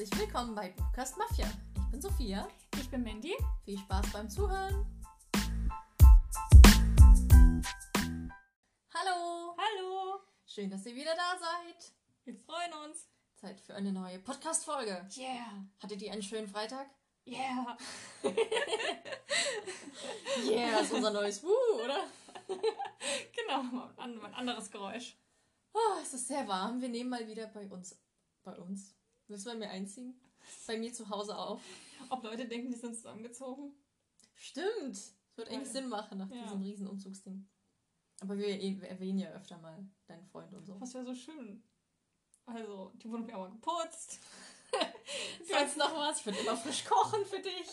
Herzlich willkommen bei Buchcast Mafia. Ich bin Sophia. Ich bin Mandy. Viel Spaß beim Zuhören. Hallo. Hallo. Schön, dass ihr wieder da seid. Wir freuen uns. Zeit für eine neue Podcast-Folge. Yeah. Hattet ihr einen schönen Freitag? Yeah. Yeah, das ist unser neues Wuh, oder? Genau, ein anderes Geräusch. Oh, es ist sehr warm. Wir nehmen mal wieder bei uns. Bei uns? Du bei mir einziehen? Bei mir zu Hause auf. Ob Leute denken, die sind zusammengezogen? Stimmt. Es wird eigentlich. Sinn machen nach Ja. diesem riesen Umzugsding. Aber wir eh- erwähnen ja öfter mal deinen Freund und so. Das wäre so schön. Also, die Wohnung wird auch mal geputzt. Sonst noch was? Ich würde immer frisch kochen für dich.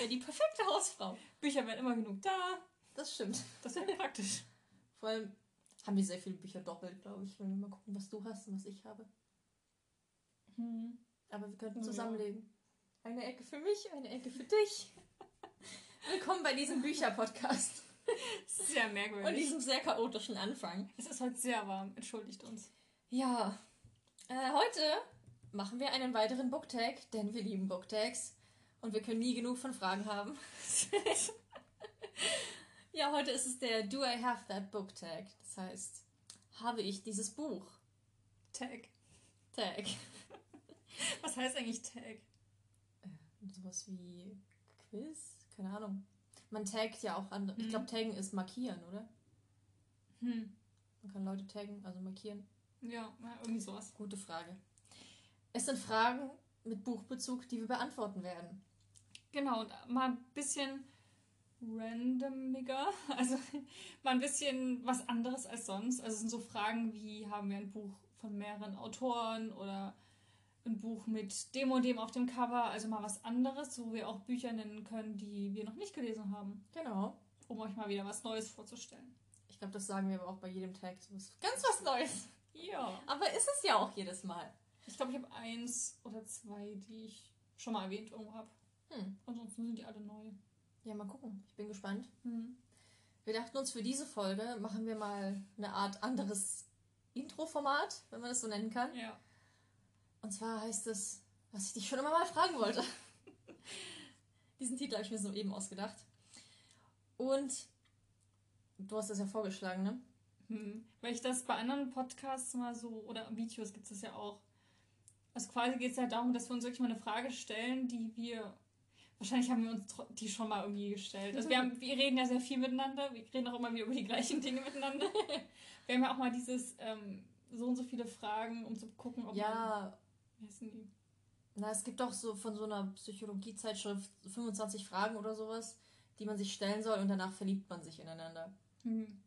Ja, die perfekte Hausfrau. Bücher werden immer genug da. Das stimmt. Das wäre praktisch. Vor allem haben wir sehr viele Bücher doppelt, glaube ich, wenn wir mal gucken, was du hast und was ich habe. Hm. Aber wir könnten Ja. zusammenlegen. Eine Ecke für mich, eine Ecke für dich. Willkommen bei diesem Bücher-Podcast Sehr und merkwürdig. diesem sehr chaotischen Anfang. Es ist heute sehr warm. Entschuldigt uns. Ja, äh, heute machen wir einen weiteren Booktag, denn wir lieben Booktags und wir können nie genug von Fragen haben. ja, heute ist es der Do I Have That Book Tag. Das heißt, habe ich dieses Buch? Tag. Tag. Was heißt eigentlich Tag? Sowas wie Quiz? Keine Ahnung. Man taggt ja auch andere. Ich Mhm. glaube, taggen ist markieren, oder? Hm. Man kann Leute taggen, also markieren. Ja, ja, irgendwie sowas. Gute Frage. Es sind Fragen mit Buchbezug, die wir beantworten werden. Genau, und mal ein bisschen randomiger. Also mal ein bisschen was anderes als sonst. Also es sind so Fragen wie, haben wir ein Buch von mehreren Autoren oder ein Buch mit dem und dem auf dem Cover. Also mal was anderes, wo wir auch Bücher nennen können, die wir noch nicht gelesen haben, Genau. um euch mal wieder was Neues vorzustellen. Ich glaube, das sagen wir aber auch bei jedem Tag. So was ganz was Neues. Ja. Aber ist es ja auch jedes Mal. Ich glaube, ich habe eins oder zwei, die ich schon mal erwähnt irgendwo habe. Hm. Ansonsten sind die alle neu. Ja, mal gucken. Ich bin gespannt. Hm. Wir dachten uns, für diese Folge machen wir mal eine Art anderes Intro-Format, wenn man das so nennen kann. Ja. Und zwar heißt es, was ich dich schon immer mal fragen wollte. Diesen Titel habe ich mir so eben ausgedacht. Und du hast das ja vorgeschlagen, ne? Hm. Weil ich das bei anderen Podcasts mal so, oder Videos gibt es ja auch. Also quasi geht es ja darum, dass wir uns wirklich mal eine Frage stellen, die wir. Wahrscheinlich haben wir uns die schon mal irgendwie gestellt. Also wir, haben, wir reden ja sehr viel miteinander, wir reden auch immer wieder über die gleichen Dinge miteinander. Wir haben ja auch mal dieses ähm, so und so viele Fragen, um zu gucken, ob man. Wie heißen die? na, es gibt doch so von so einer Psychologiezeitschrift 25 Fragen oder sowas, die man sich stellen soll und danach verliebt man sich ineinander. Hm.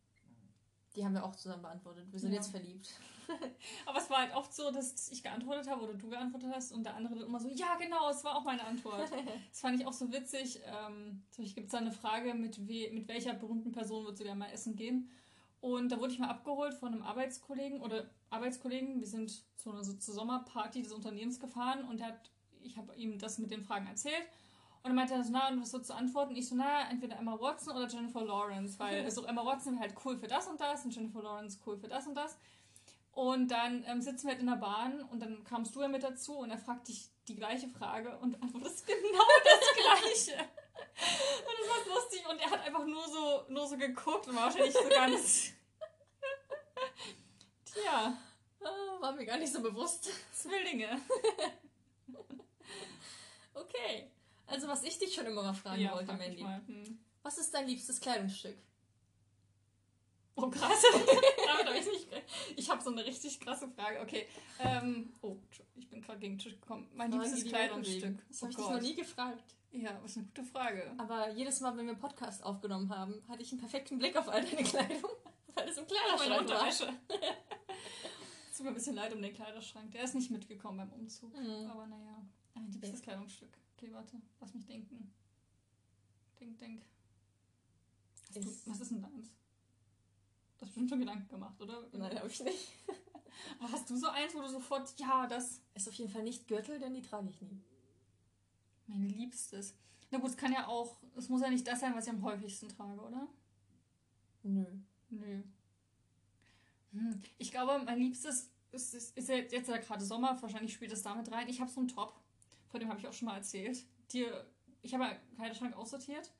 Die haben wir auch zusammen beantwortet. Wir sind Ja. jetzt verliebt. Aber es war halt oft so, dass ich geantwortet habe oder du geantwortet hast und der andere dann immer so, ja genau, es war auch meine Antwort. Das fand ich auch so witzig. Ähm, zum Beispiel gibt es da eine Frage, mit, we mit welcher berühmten Person würdest du gerne mal essen gehen? Und da wurde ich mal abgeholt von einem Arbeitskollegen oder Arbeitskollegen. Wir sind zu einer so zur Sommerparty des Unternehmens gefahren und hat, ich habe ihm das mit den Fragen erzählt. Und dann meinte er so, na, und was so zu antworten? Ich so, na, entweder Emma Watson oder Jennifer Lawrence, weil so Emma Watson halt cool für das und das und Jennifer Lawrence cool für das und das. Und dann ähm, sitzen wir halt in der Bahn und dann kamst du ja mit dazu und er fragt dich die gleiche Frage und antwortest genau das Gleiche. Und das war lustig und er hat einfach nur so, nur so geguckt und war wahrscheinlich so ganz. Tja, Ah, war mir gar nicht so bewusst. Zwillinge. Okay. Also, was ich dich schon immer mal fragen ja, wollte, frag Mandy. Hm. Was ist dein liebstes Kleidungsstück? Oh, krass. Damit habe ich nicht. Ich habe so eine richtig krasse Frage. Okay. Ähm, oh, ich bin gerade gegen den Tisch gekommen. Mein liebstes Kleidungsstück. Das Oh habe ich dich noch nie gefragt. Ja, was eine gute Frage. Aber jedes Mal, wenn wir einen Podcast aufgenommen haben, hatte ich einen perfekten Blick auf all deine Kleidung. Weil es im Meine Kleiderschrank war. Unterwäsche. Es tut mir ein bisschen leid um den Kleiderschrank. Der ist nicht mitgekommen beim Umzug. Mhm. Aber naja, ein liebstes Kleidungsstück. Okay, warte. Lass mich denken. Denk, denk. Du, was ist denn deins? Du hast bestimmt schon Gedanken gemacht, oder? Nein, habe ich nicht. Aber hast du so eins, wo du sofort, ja, das Ist auf jeden Fall nicht Gürtel, denn die trage ich nie. Mein Liebstes. Na gut, es kann ja auch, es muss ja nicht das sein, was ich am häufigsten trage, oder? Nö. Nö. Hm. Ich glaube, mein Liebstes ist, ist, ist ja jetzt ja gerade Sommer, wahrscheinlich spielt es damit rein. Ich habe so einen Top. von dem habe ich auch schon mal erzählt. Die, ich habe einen Kleiderschrank aussortiert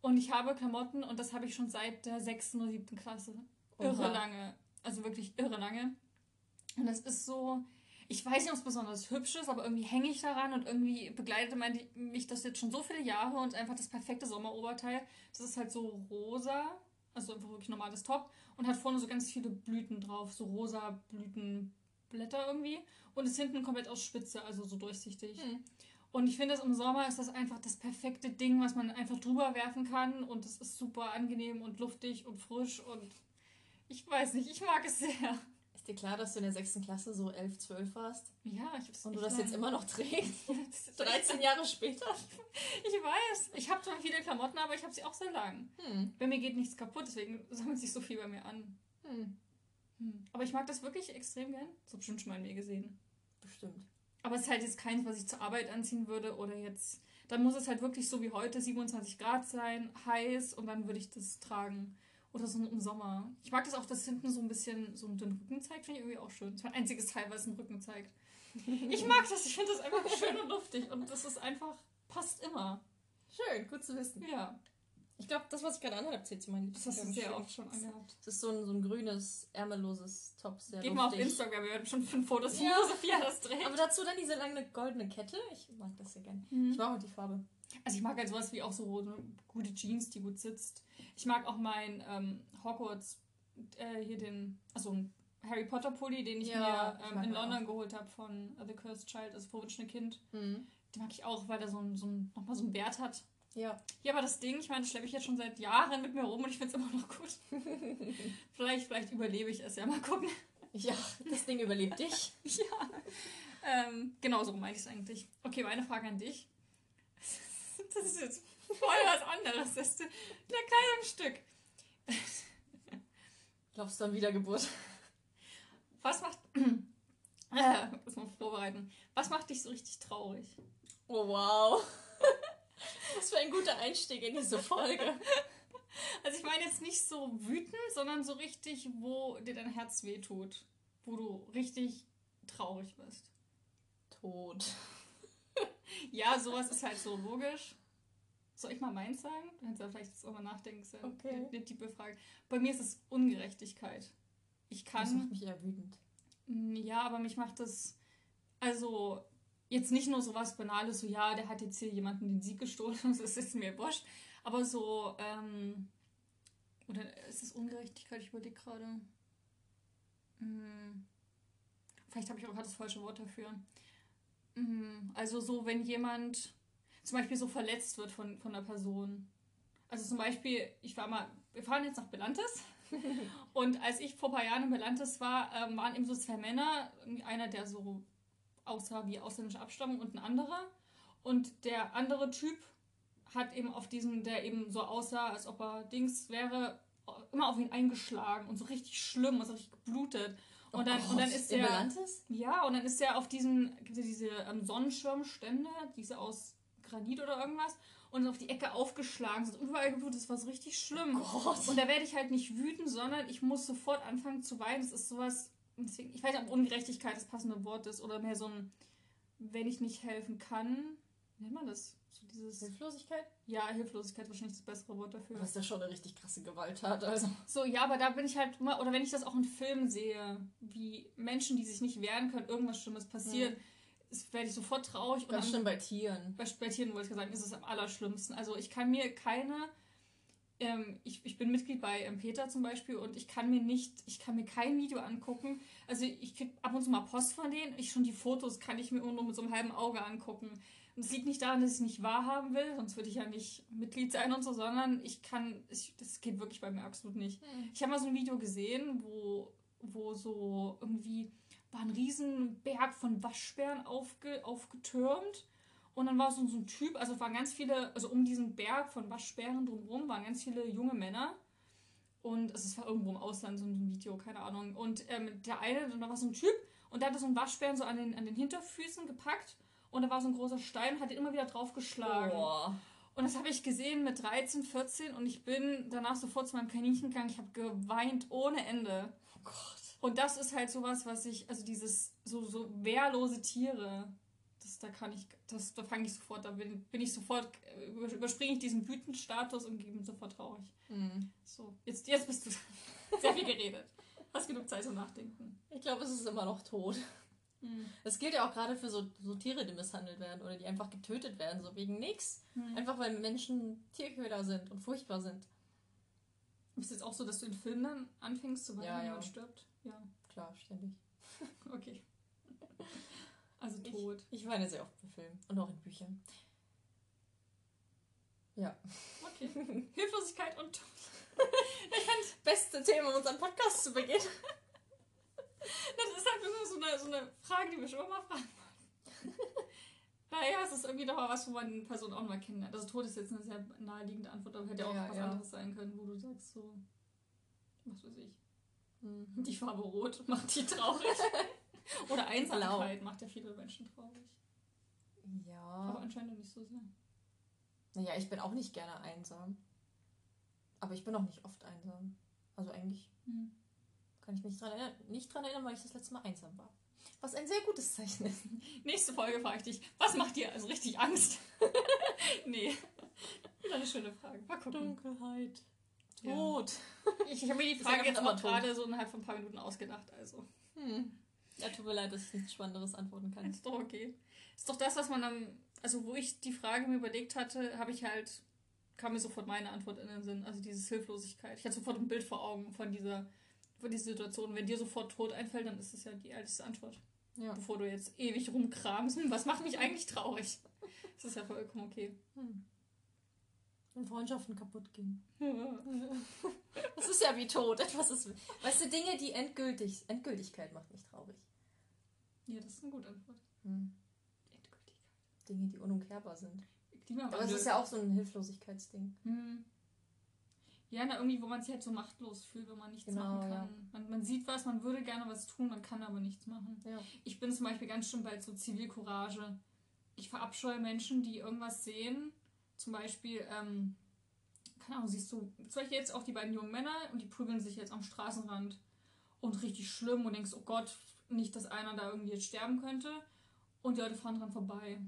und ich habe Klamotten und das habe ich schon seit der sechsten oder siebten Klasse. Irre Oha. lange. Also wirklich irre lange. Und das ist so, ich weiß nicht, ob es besonders hübsch ist, aber irgendwie hänge ich daran und irgendwie begleitet mich das jetzt schon so viele Jahre und einfach das perfekte Sommeroberteil. Das ist halt so rosa, also einfach wirklich normales Top und hat vorne so ganz viele Blüten drauf, so rosa Blütenblätter irgendwie und ist hinten komplett aus Spitze, also so durchsichtig. Hm. Und ich finde, das im Sommer ist das einfach das perfekte Ding, was man einfach drüber werfen kann. Und es ist super angenehm und luftig und frisch. Und ich weiß nicht, ich mag es sehr. Ist dir klar, dass du in der sechsten Klasse so 11, 12 warst? Ja, ich hab's Und du das jetzt immer noch trägst? Das ist 13 Jahre später? Ich weiß. Ich habe zwar viele Klamotten, aber ich habe sie auch sehr lang. Hm. Bei mir geht nichts kaputt, deswegen sammelt sich so viel bei mir an. Hm. Hm. Aber ich mag das wirklich extrem gern. Das hab ich schon schon mal in mir gesehen. Bestimmt. Aber es ist halt jetzt keins, was ich zur Arbeit anziehen würde oder jetzt. Dann muss es halt wirklich so wie heute 27 Grad sein, heiß und dann würde ich das tragen. Oder so im Sommer. Ich mag das auch, dass hinten so ein bisschen so dünnen Rücken zeigt, finde ich irgendwie auch schön. Das ist mein einziges Teil, was einen Rücken zeigt. Ich mag das, ich finde das einfach schön und luftig und das ist einfach, passt immer. Schön, gut zu wissen. Ja, Ich glaube, das, was ich gerade anhabe, zählt zu meinen das hast du sehr oft schon angehabt. Es ist so ein, so ein grünes, ärmelloses Top, sehr Geht mal auf. Instagram, wir werden schon fünf Fotos, Ja. Sophia das trägt. Aber dazu dann diese lange goldene Kette. Ich mag das sehr gern. Mhm. Ich mag auch die Farbe. Also ich mag halt sowas wie auch so gute Jeans, die gut sitzt. Ich mag auch mein ähm, Hogwarts, äh, hier den, also Harry Potter Pulli, den ich Ja, mir ich ähm, mag in London geholt habe von äh, The Cursed Child, also verwunschene Kind. Mhm. Den mag ich auch, weil der so ein, so ein, nochmal so einen Wert hat. Ja. Ja, aber das Ding, ich meine, das schleppe ich jetzt schon seit Jahren mit mir rum und ich finde es immer noch gut. vielleicht, vielleicht überlebe ich es ja, mal gucken. Ja, das Ding überlebt dich. ja. Ähm, genau so meine ich es eigentlich. Okay, meine Frage an dich. Das ist jetzt voll was anderes. Das ist ein Kleidungsstück. Glaubst du an Wiedergeburt? Was macht. Äh, muss mal vorbereiten. Was macht dich so richtig traurig? Oh, wow. Was für ein guter Einstieg in diese Folge. Also, ich meine jetzt nicht so wütend, sondern so richtig, wo dir dein Herz wehtut. Wo du richtig traurig bist. Tod. Ja, sowas ist halt so logisch. Soll ich mal meins sagen? Du kannst ja vielleicht jetzt auch mal nachdenken. Okay. eine, tiefe Frage. Bei mir ist es Ungerechtigkeit. Ich Das macht kann. mich eher wütend. Ja, aber mich macht das. Also, jetzt nicht nur so was Banales, so ja, der hat jetzt hier jemanden den Sieg gestohlen, das ist mir wurscht. Aber so, ähm. Oder ist es Ungerechtigkeit? Ich überlege gerade. Hm, vielleicht habe ich auch gerade das falsche Wort dafür. Hm, also, so, wenn jemand zum Beispiel so verletzt wird von, von einer Person. Also, zum Beispiel, ich war mal. Wir fahren jetzt nach Belantes. Und als ich vor ein paar Jahren in Belantes war, ähm, waren eben so zwei Männer. Einer, der so aussah wie ausländische Abstammung und ein anderer. Und der andere Typ hat eben auf diesen, der eben so aussah, als ob er Dings wäre, immer auf ihn eingeschlagen und so richtig schlimm, also richtig geblutet. Und dann, und dann ist der. der. Belantes? Ja, und dann ist er auf diesen, gibt es diese ähm, Sonnenschirmstände, diese aus Granit oder irgendwas, und auf die Ecke aufgeschlagen, so überall geblutet, das war so richtig schlimm. Gott. Und da werde ich halt nicht wütend, sondern ich muss sofort anfangen zu weinen. Das ist sowas, deswegen, ich weiß nicht, ob Ungerechtigkeit das passende Wort ist oder mehr so ein, wenn ich nicht helfen kann, wie nennt man das? So dieses, Hilflosigkeit? ja, Hilflosigkeit wahrscheinlich das bessere Wort dafür. Was ja schon eine richtig krasse Gewalttat, also. So, ja, aber da bin ich halt immer, oder wenn ich das auch in Filmen sehe, wie Menschen, die sich nicht wehren können, irgendwas Schlimmes passiert, ist- werde ich sofort traurig. Am- schlimm bei Tieren. bei, bei Tieren wollte ich sagen, ist es am allerschlimmsten. Also ich kann mir keine, ähm, ich, ich bin Mitglied bei ähm, Peter zum Beispiel und ich kann mir nicht, ich kann mir kein Video angucken. Also ich krieg ab und zu mal Post von denen. Ich schon die Fotos kann ich mir nur mit so einem halben Auge angucken. Und es liegt nicht daran, dass ich es nicht wahrhaben will, sonst würde ich ja nicht Mitglied sein und so, sondern ich kann, ich, das geht wirklich bei mir absolut nicht. Ich habe mal so ein Video gesehen, wo, wo so irgendwie war ein riesen Berg von Waschbären aufge, aufgetürmt. Und dann war so, so ein Typ, also waren ganz viele, also um diesen Berg von Waschbären drumherum waren ganz viele junge Männer. Und also es war irgendwo im Ausland so ein Video, keine Ahnung. Und ähm, der eine, da war so ein Typ und der hatte so einen Waschbären so an den, an den Hinterfüßen gepackt. Und da war so ein großer Stein, hat ihn immer wieder draufgeschlagen. Boah. Und das habe ich gesehen mit 13, 14 und ich bin danach sofort zu meinem Kaninchen gegangen. Ich habe geweint ohne Ende. Oh Gott. Und das ist halt sowas, was ich, also dieses so, so wehrlose Tiere, Das, da kann ich, das, da fange ich sofort, da bin, bin ich sofort, über- überspringe ich diesen wütenden Status und gebe sofort traurig. Hm. So, jetzt, jetzt bist du sehr viel geredet. Hast genug Zeit zum Nachdenken. Ich glaube, es ist immer noch tot. Das gilt ja auch gerade für so, so Tiere, die misshandelt werden oder die einfach getötet werden, so wegen nix. Hm. Einfach weil Menschen Tierquäler sind und furchtbar sind. Ist es jetzt auch so, dass du in Filmen dann anfängst zu weinen, Ja, ja. jemand stirbt? Ja, Klar, ständig. okay. Also tot. Ich weine sehr oft bei Filmen und auch in Büchern. Ja. Okay. Hilflosigkeit und Tod. Beste Thema, um unseren Podcast zu beginnen. Das ist halt immer so eine, so eine Frage, die wir schon immer fragen wollten. naja, es ist irgendwie doch mal was, wo man eine Person auch mal kennenlernt. Also Tod ist jetzt eine sehr naheliegende Antwort, aber hätte ja auch Ja, was ja. anderes sein können, wo du sagst so, was weiß ich, Mhm. die Farbe Rot macht die traurig. Oder Einsamkeit macht ja viele Menschen traurig. Aber Ja. anscheinend nicht so sehr. Naja, ich bin auch nicht gerne einsam. Aber ich bin auch nicht oft einsam. Also eigentlich Hm. kann ich mich dran erinnern, nicht dran erinnern, weil ich das letzte Mal einsam war. Was ein sehr gutes Zeichen ist. Nächste Folge frage ich dich, was macht dir also richtig Angst? nee. Wieder eine schöne Frage. Mal gucken. Dunkelheit. Ja. Tod. Ich, ich habe mir die Frage jetzt tot. gerade so innerhalb von ein paar Minuten ausgedacht. Also, Hm. Ja, tut mir leid, dass ich nichts Spannenderes antworten kann. ist doch okay. Ist doch das, was man am. Also, wo ich die Frage mir überlegt hatte, habe ich halt. kam mir sofort meine Antwort in den Sinn. Also, diese Hilflosigkeit. Ich hatte sofort ein Bild vor Augen von dieser, von dieser Situation. Wenn dir sofort Tod einfällt, dann ist das ja die älteste Antwort. Ja. Bevor du jetzt ewig rumkramst. Hm, was macht mich eigentlich traurig? Das ist ja vollkommen okay. Hm. Wenn Freundschaften kaputt gehen. Das ist ja wie Tod. Etwas ist. Weißt du, Dinge, die endgültig. Endgültigkeit macht mich traurig. Ja, das ist eine gute Antwort. Hm. Endgültigkeit. Dinge, die unumkehrbar sind. Aber es ist ja auch so ein Hilflosigkeitsding. Hm. Ja, na, irgendwie, wo man sich halt so machtlos fühlt, wenn man nichts Genau, machen ja. kann. Man, man sieht was, man würde gerne was tun, man kann aber nichts machen. Ja. Ich bin zum Beispiel ganz schön bei so Zivilcourage. Ich verabscheue Menschen, die irgendwas sehen. Zum Beispiel, ähm, keine Ahnung, siehst du, zum Beispiel jetzt auch die beiden jungen Männer und die prügeln sich jetzt am Straßenrand und richtig schlimm und denkst, oh Gott, nicht, dass einer da irgendwie jetzt sterben könnte. Und die Leute fahren dran vorbei.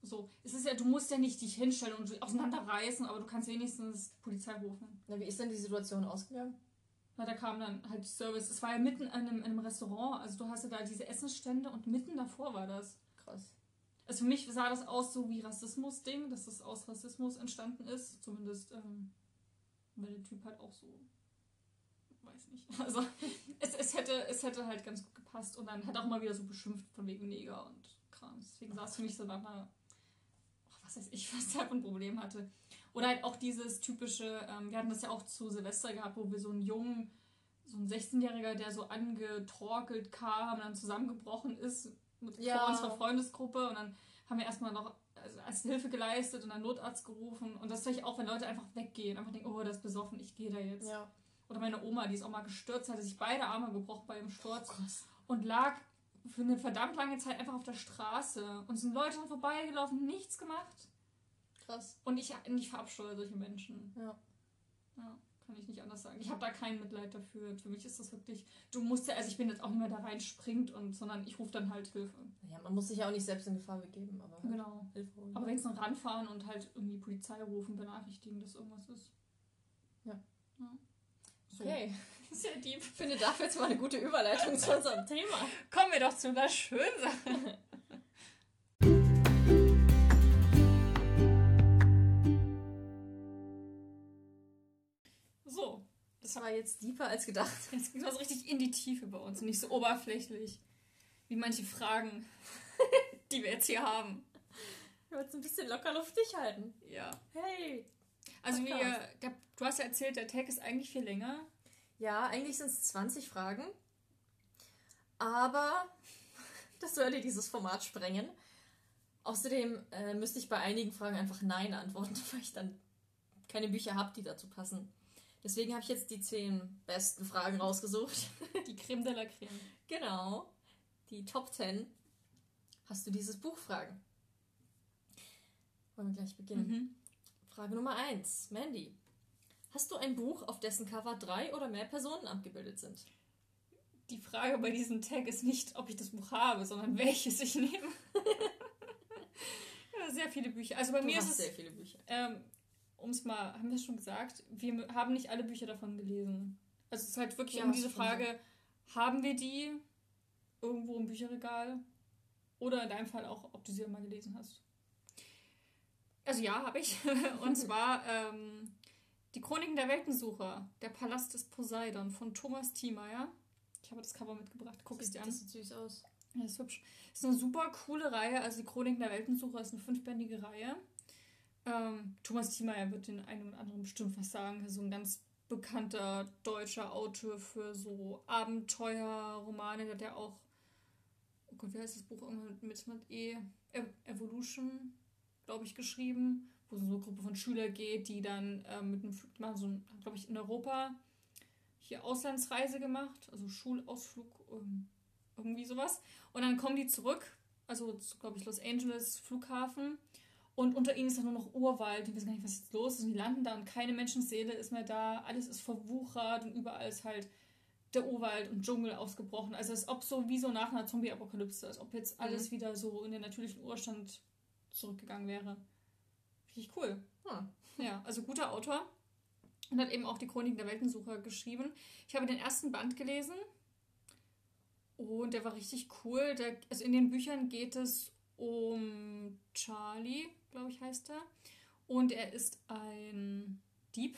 So, es ist ja, du musst ja nicht dich hinstellen und auseinanderreißen, aber du kannst wenigstens die Polizei rufen. Na, wie ist denn die Situation ausgegangen? Na, da kam dann halt Service. Es war ja mitten in einem, in einem Restaurant, also du hast ja da diese Essensstände und mitten davor war das. Krass. Also für mich sah das aus so wie Rassismus-Ding, dass das aus Rassismus entstanden ist. Zumindest, ähm, weil der Typ halt auch so. Weiß nicht. Also, es, es, hätte, es hätte halt ganz gut gepasst. Und dann hat auch mal wieder so beschimpft von wegen Neger und Kram. Deswegen sah es für mich so nach einer. ach, Was weiß ich, was der für ein Problem hatte. Oder halt auch dieses typische, ähm, wir hatten das ja auch zu Silvester gehabt, wo wir so einen jungen, so einen 16-Jähriger, der so angetorkelt kam dann zusammengebrochen ist mit Ja. vor unserer Freundesgruppe und dann haben wir erstmal noch also als Hilfe geleistet und einen Notarzt gerufen. Und das finde ich auch, wenn Leute einfach weggehen, einfach denken, oh, das ist besoffen, ich gehe da jetzt. Ja. Oder meine Oma, die ist auch mal gestürzt, hatte sich beide Arme gebrochen bei dem Sturz Krass. und lag für eine verdammt lange Zeit einfach auf der Straße. Und sind Leute vorbeigelaufen, nichts gemacht. Krass. Und ich, ich verabscheue solche Menschen. Ja. Ja, kann ich nicht anders sagen. Ich habe da kein Mitleid dafür. Für mich ist das wirklich. Du musst ja, also ich bin jetzt auch nicht mehr da reinspringt und sondern ich rufe dann halt Hilfe. Ja, man muss sich ja auch nicht selbst in Gefahr begeben, aber halt Genau. Hilfe holen. Aber wenigstens ranfahren und halt irgendwie Polizei rufen, benachrichtigen, dass irgendwas ist. Ja. ja. So. Okay. Sehr deep. Ich finde dafür jetzt mal eine gute Überleitung zu unserem Thema. Kommen wir doch zu einer schönen Sache. Das war jetzt deeper als gedacht. jetzt geht was richtig in die Tiefe bei uns und nicht so oberflächlich wie manche Fragen, die wir jetzt hier haben. Ich wollte es ein bisschen locker luftig halten. Ja. Hey. Also wir, Podcast. der, du hast ja erzählt, der Tag ist eigentlich viel länger. Ja, eigentlich sind es 20 Fragen. Aber das würde dieses Format sprengen. Außerdem äh, müsste ich bei einigen Fragen einfach Nein antworten, weil ich dann keine Bücher habe, die dazu passen. Deswegen habe ich jetzt die 10 besten Fragen rausgesucht. Die Creme de la Creme. Genau. Die Top 10. Hast du dieses Buch Fragen? Wollen wir gleich beginnen? Mhm. Frage Nummer 1. Mandy. Hast du ein Buch, auf dessen Cover drei oder mehr Personen abgebildet sind? Die Frage bei diesem Tag ist nicht, ob ich das Buch habe, sondern welches ich nehme. ja, sehr viele Bücher. Also bei Du mir ist es, sehr viele Bücher. ähm, um es mal, haben wir es schon gesagt, wir haben nicht alle Bücher davon gelesen. Also es ist halt wirklich Ja, um diese Frage, haben wir die irgendwo im Bücherregal? Oder in deinem Fall auch, ob du sie mal gelesen hast. Also ja, habe ich. Und zwar ähm, die Chroniken der Weltensucher, der Palast des Poseidon von Thomas Thiemeyer. Ich habe das Cover mitgebracht, guck es dir an. Das sieht süß aus. Ja, ist hübsch. Ist eine super coole Reihe. Also die Chroniken der Weltensucher ist eine fünfbändige Reihe. Ähm, Thomas Thiemeyer wird den einen oder anderen bestimmt was sagen. So ein ganz bekannter deutscher Autor für so Abenteuerromane. Der hat ja auch, oh Gott, wie heißt das Buch irgendwann mit, mit E? Ev- Evolution, glaube ich, geschrieben. Wo so eine Gruppe von Schülern geht, die dann ähm, mit einem Flug, machen so, glaube ich, in Europa hier Auslandsreise gemacht. Also Schulausflug, ähm, irgendwie sowas. Und dann kommen die zurück, also glaube ich Los Angeles Flughafen. Und unter ihnen ist dann nur noch Urwald. Die wissen gar nicht, was jetzt los ist. Und die landen da und keine Menschenseele ist mehr da. Alles ist verwuchert und überall ist halt der Urwald und Dschungel ausgebrochen. Also als ob so wie so nach einer Zombie-Apokalypse, als ob jetzt alles wieder so in den natürlichen Urstand zurückgegangen wäre. Richtig cool. Hm. Ja, also guter Autor. Und hat eben auch die Chroniken der Weltensucher geschrieben. Ich habe den ersten Band gelesen. Und der war richtig cool. Der, also in den Büchern geht es um Charlie, glaube ich, heißt er. Und er ist ein Dieb.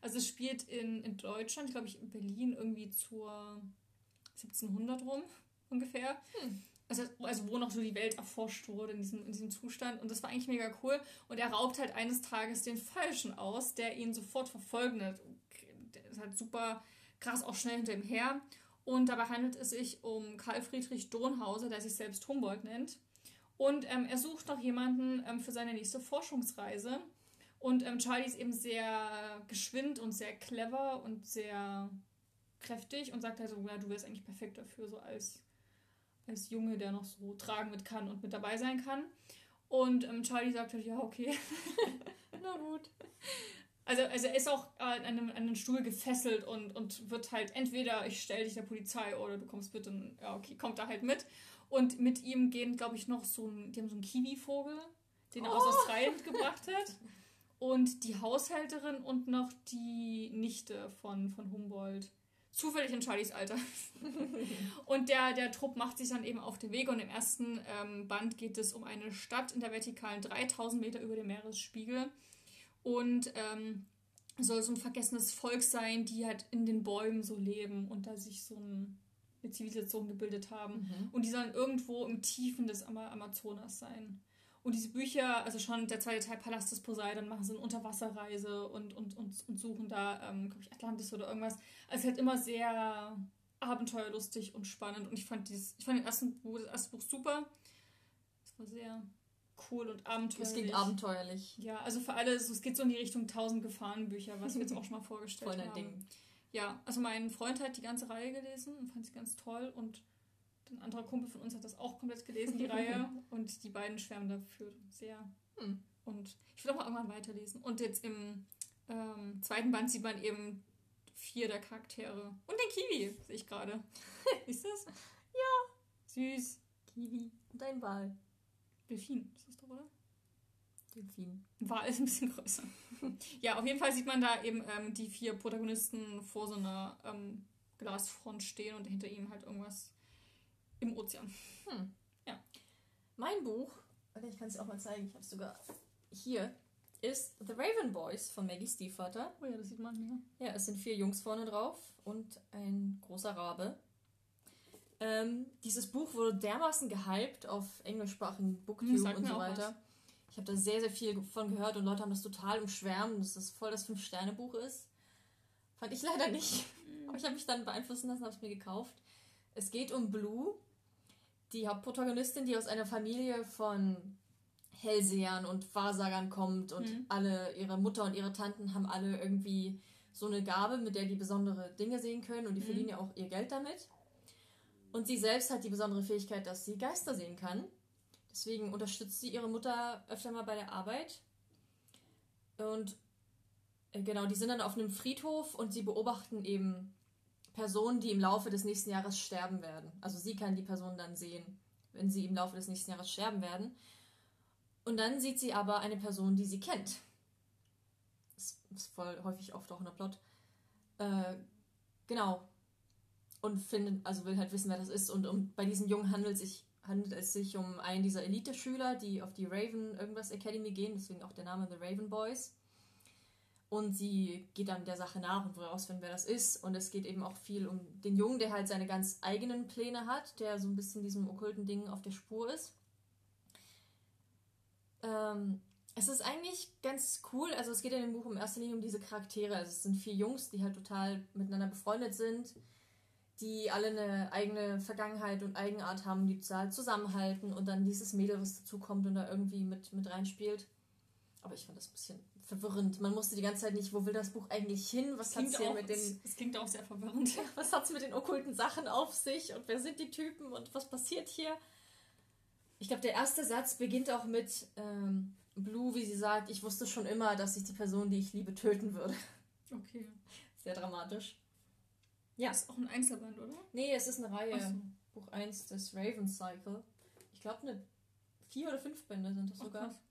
Also es spielt in, in Deutschland, glaube ich, in Berlin irgendwie zur 1700 rum ungefähr. Hm. Also, also wo noch so die Welt erforscht wurde in diesem, in diesem Zustand. Und das war eigentlich mega cool. Und er raubt halt eines Tages den Falschen aus, der ihn sofort verfolgen hat. Der ist halt super krass auch schnell hinter ihm her. Und dabei handelt es sich um Karl Friedrich Donhauser, der sich selbst Humboldt nennt. Und ähm, er sucht noch jemanden ähm, für seine nächste Forschungsreise. Und ähm, Charlie ist eben sehr geschwind und sehr clever und sehr kräftig und sagt halt so, ja, du wärst eigentlich perfekt dafür, so als, als Junge, der noch so tragen mit kann und mit dabei sein kann. Und ähm, Charlie sagt halt, ja, okay. Na gut. Also, also er ist auch an, einem, an einen Stuhl gefesselt und, und wird halt entweder ich stelle dich der Polizei oder du kommst bitte, ja, okay, kommt da halt mit. Und mit ihm gehen, glaube ich, noch so ein, die haben so einen Kiwi-Vogel, den er aus Oh. Australien mitgebracht hat. Und die Haushälterin und noch die Nichte von, von Humboldt. Zufällig in Charlies Alter. und der, der Trupp macht sich dann eben auf den Weg und im ersten ähm, Band geht es um eine Stadt in der vertikalen 3000 Meter über dem Meeresspiegel und ähm, soll so ein vergessenes Volk sein, die halt in den Bäumen so leben und da sich so ein, eine Zivilisation gebildet haben. Mhm. Und die sollen irgendwo im Tiefen des Ama Amazonas sein. Und diese Bücher, also schon der zweite Teil Palast des Poseidon, machen so eine Unterwasserreise und, und, und, und suchen da, ähm, glaube ich, Atlantis oder irgendwas. Also halt immer sehr abenteuerlustig und spannend. Und ich fand, dieses, ich fand den ersten Buch, das erste Buch super. Es war sehr cool und abenteuerlich. Es klingt abenteuerlich. Ja, also für alle, so, es geht so in die Richtung 1000 Gefahrenbücher, was wir jetzt auch schon mal vorgestellt Voll haben. Ding. Ja, also mein Freund hat die ganze Reihe gelesen und fand sie ganz toll und ein anderer Kumpel von uns hat das auch komplett gelesen, die Reihe. Und die beiden schwärmen dafür sehr. Hm. Und ich will auch mal irgendwann weiterlesen. Und jetzt im ähm, zweiten Band sieht man eben vier der Charaktere. Und den Kiwi, sehe ich gerade. ist das? Ja. Süß. Kiwi. Und ein Wal. Delfin, ist das doch, oder? Delfin. Wal ist ein bisschen größer. ja, auf jeden Fall sieht man da eben ähm, die vier Protagonisten vor so einer ähm, Glasfront stehen und hinter ihm halt irgendwas im Ozean. Mein Buch, ich kann es auch mal zeigen, ich habe es sogar hier, ist The Raven Boys von Maggie Stiefvater. Oh ja, das sieht man hier. Ja, es sind vier Jungs vorne drauf und ein großer Rabe. Ähm, dieses Buch wurde dermaßen gehypt auf englischsprachigen Hm, Booktube und so weiter. Ich habe da sehr, sehr viel von gehört und Leute haben das total umschwärmt, dass das voll das Fünf-Sterne-Buch ist. Fand ich leider nicht. Aber ich habe mich dann beeinflussen lassen, habe es mir gekauft. Es geht um Blue, die Hauptprotagonistin, die aus einer Familie von Hellsehern und Wahrsagern kommt und Mhm. alle, ihre Mutter und ihre Tanten haben alle irgendwie so eine Gabe, mit der die besondere Dinge sehen können und die Mhm. verdienen ja auch ihr Geld damit. Und sie selbst hat die besondere Fähigkeit, dass sie Geister sehen kann. Deswegen unterstützt sie ihre Mutter öfter mal bei der Arbeit. Und äh, genau, die sind dann auf einem Friedhof und sie beobachten eben Personen, die im Laufe des nächsten Jahres sterben werden. Also sie kann die Person dann sehen, wenn sie im Laufe des nächsten Jahres sterben werden. Und dann sieht sie aber eine Person, die sie kennt. Das ist voll häufig auftauchender Plot. Äh, genau. Und findet, also will halt wissen, wer das ist. Und um, bei diesem Jungen handelt, sich, handelt es sich um einen dieser Elite-Schüler, die auf die Raven irgendwas Academy gehen, deswegen auch der Name The Raven Boys. Und sie geht dann der Sache nach und will herausfinden, wer das ist. Und es geht eben auch viel um den Jungen, der halt seine ganz eigenen Pläne hat, der so ein bisschen diesem okkulten Ding auf der Spur ist. Ähm, es ist eigentlich ganz cool. Also es geht in dem Buch in erster Linie um diese Charaktere. Also es sind vier Jungs, die halt total miteinander befreundet sind, die alle eine eigene Vergangenheit und Eigenart haben, die total zusammenhalten und dann dieses Mädel, was dazukommt und da irgendwie mit, mit reinspielt. Aber ich fand das ein bisschen verwirrend. Man musste die ganze Zeit nicht, wo will das Buch eigentlich hin? Was hat es hier mit den. Es klingt auch sehr verwirrend. Was hat es mit den okkulten Sachen auf sich und wer sind die Typen und was passiert hier? Ich glaube, der erste Satz beginnt auch mit ähm, Blue, wie sie sagt, ich wusste schon immer, dass ich die Person, die ich liebe, töten würde. Okay. Sehr dramatisch. Ja. Das ist auch ein Einzelband, oder? Nee, es ist eine Reihe. So. Buch 1 des Raven Cycle. Ich glaube, eine vier oder fünf Bände sind das sogar. Krass.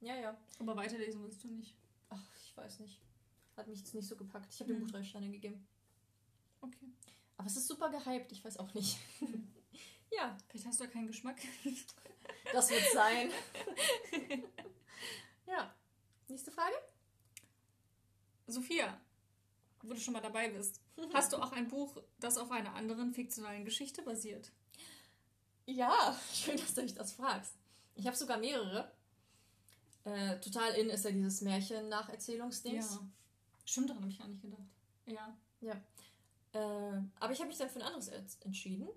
Ja, ja. Aber weiterlesen willst du nicht? Ach, ich weiß nicht. Hat mich jetzt nicht so gepackt. Ich habe mhm. dem Buch drei Steine gegeben. Okay. Aber es ist super gehypt, ich weiß auch nicht. ja. Vielleicht hast du ja keinen Geschmack. das wird sein. ja. Nächste Frage? Sophia, wo du schon mal dabei bist. Hast du auch ein Buch, das auf einer anderen fiktionalen Geschichte basiert? Ja, schön, dass du mich das fragst. Ich habe sogar mehrere. Äh, total in ist ja dieses Märchen-Nacherzählungsdings. Ja. Stimmt, daran habe ich gar nicht gedacht. Ja. Ja. Äh, aber ich habe mich dann für ein anderes entschieden.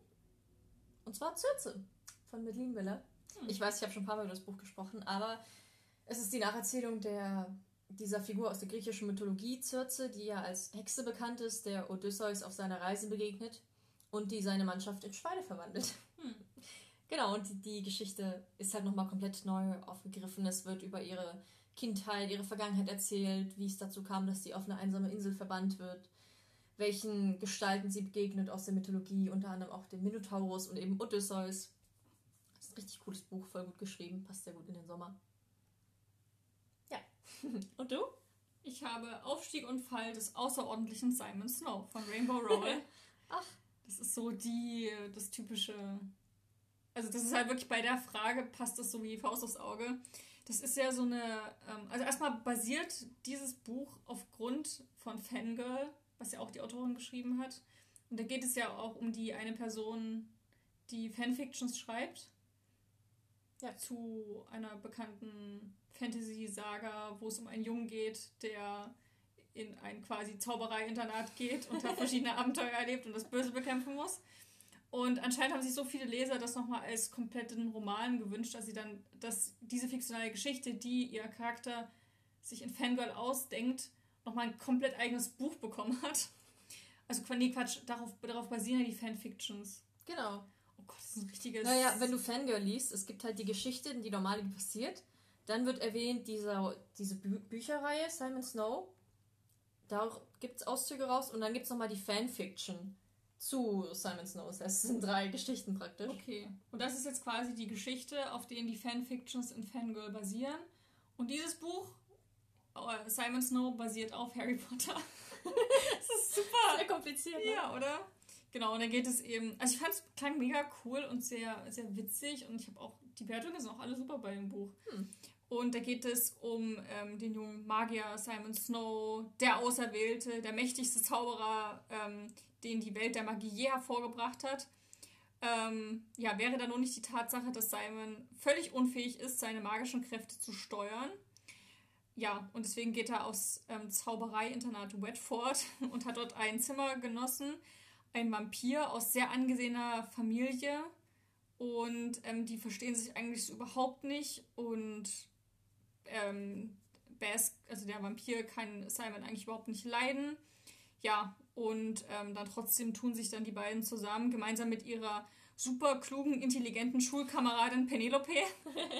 Und zwar Zürze von Medlin Miller. Hm. Ich weiß, ich habe schon ein paar Mal über das Buch gesprochen, aber es ist die Nacherzählung der, dieser Figur aus der griechischen Mythologie, Zürze, die ja als Hexe bekannt ist, der Odysseus auf seiner Reise begegnet und die seine Mannschaft in Schweine verwandelt. Hm. Genau, und die, die Geschichte ist halt nochmal komplett neu aufgegriffen. Es wird über ihre Kindheit, ihre Vergangenheit erzählt, wie es dazu kam, dass sie auf eine einsame Insel verbannt wird, welchen Gestalten sie begegnet aus der Mythologie, unter anderem auch dem Minotaurus und eben Odysseus. Das ist ein richtig cooles Buch, voll gut geschrieben, passt sehr gut in den Sommer. Und du? Ich habe Aufstieg und Fall des außerordentlichen Simon Snow von Rainbow Roll. Ach. Das ist so die, das typische also das ist halt wirklich bei der Frage, passt das so wie Faust aufs Auge. Das ist ja so eine, ähm, also erstmal basiert dieses Buch aufgrund von Fangirl, was ja auch die Autorin geschrieben hat. Und da geht es ja auch um die eine Person, die Fanfictions schreibt. Ja. Zu einer bekannten Fantasy-Saga, wo es um einen Jungen geht, der in ein quasi Zauberei-Internat geht und da verschiedene Abenteuer erlebt und das Böse bekämpfen muss. Und anscheinend haben sich so viele Leser das nochmal als kompletten Roman gewünscht, dass sie dann, dass diese fiktionale Geschichte, die ihr Charakter sich in Fangirl ausdenkt, nochmal ein komplett eigenes Buch bekommen hat. Also, nee, Quatsch, darauf, darauf basieren ja die Fanfictions. Genau. Oh Gott, das ist ein richtiges. Naja, wenn du Fangirl liest, es gibt halt die Geschichte, die normale, die passiert. Dann wird erwähnt dieser, diese Bü Bücherreihe, Simon Snow. Da gibt es Auszüge raus. Und dann gibt es nochmal die Fanfiction zu Simon Snows. Es sind drei Geschichten praktisch. Okay. Und das ist jetzt quasi die Geschichte, auf denen die Fanfictions in Fangirl basieren. Und dieses Buch, äh, Simon Snow, basiert auf Harry Potter. das ist super. Sehr kompliziert. Ne? Ja, oder? Genau, und da geht es eben. Also ich fand es klang mega cool und sehr, sehr witzig. Und ich habe auch, die Wertungen sind auch alle super bei dem Buch. Hm. Und da geht es um ähm, den jungen Magier Simon Snow, der Auserwählte, der mächtigste Zauberer, ähm, den die Welt der Magie je hervorgebracht hat. Ähm, ja, wäre da nur nicht die Tatsache, dass Simon völlig unfähig ist, seine magischen Kräfte zu steuern. Ja, und deswegen geht er aus ähm, Zauberei-Internat Wetford und hat dort ein Zimmer genossen, ein Vampir aus sehr angesehener Familie. Und ähm, die verstehen sich eigentlich überhaupt nicht. Und ähm, Bas, also der Vampir, kann Simon eigentlich überhaupt nicht leiden. Ja, und ähm, dann trotzdem tun sich dann die beiden zusammen, gemeinsam mit ihrer super klugen, intelligenten Schulkameradin Penelope,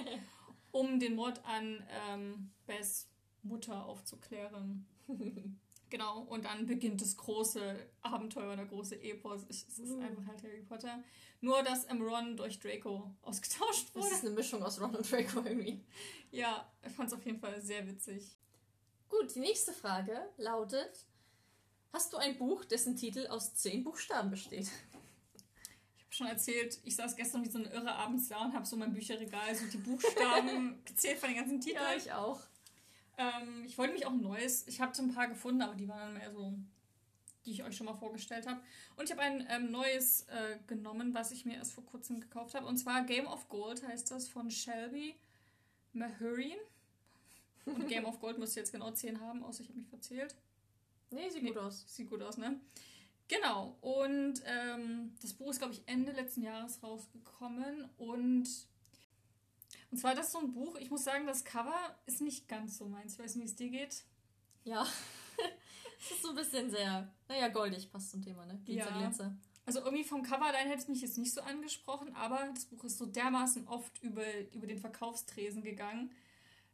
um den Mord an ähm, Bess Mutter aufzuklären. Genau, und dann beginnt das große Abenteuer, der große Epos. Es ist Mhm. einfach halt Harry Potter. Nur, dass ähm, Ron durch Draco ausgetauscht Das wurde. ist eine Mischung aus Ron und Draco irgendwie. Ja, ich fand es auf jeden Fall sehr witzig. Gut, die nächste Frage lautet: Hast du ein Buch, dessen Titel aus zehn Buchstaben besteht? Ich habe schon erzählt, ich saß gestern wie so eine Irre abends da und habe so mein Bücherregal, so die Buchstaben gezählt von den ganzen Titeln. auch. Ähm, ich wollte mich auch ein neues, ich habe so ein paar gefunden, aber die waren mehr so, die ich euch schon mal vorgestellt habe. Und ich habe ein ähm, neues äh, genommen, was ich mir erst vor kurzem gekauft habe. Und zwar Game of Gold heißt das von Shelby Mahurin. Und Game of Gold müsste jetzt genau 10 haben, außer ich habe mich verzählt. Nee, sieht Nee. gut aus. Sieht gut aus, ne? Genau. Und ähm, das Buch ist, glaube ich, Ende letzten Jahres rausgekommen. Und, und zwar das ist so ein Buch. Ich muss sagen, das Cover ist nicht ganz so meins. Ich weiß nicht, wie es dir geht. Ja. Es ist so ein bisschen sehr, naja, goldig passt zum Thema, ne? Glitzer, Ja. Glitzer. Also irgendwie vom Cover allein hätte es mich jetzt nicht so angesprochen, aber das Buch ist so dermaßen oft über, über den Verkaufstresen gegangen,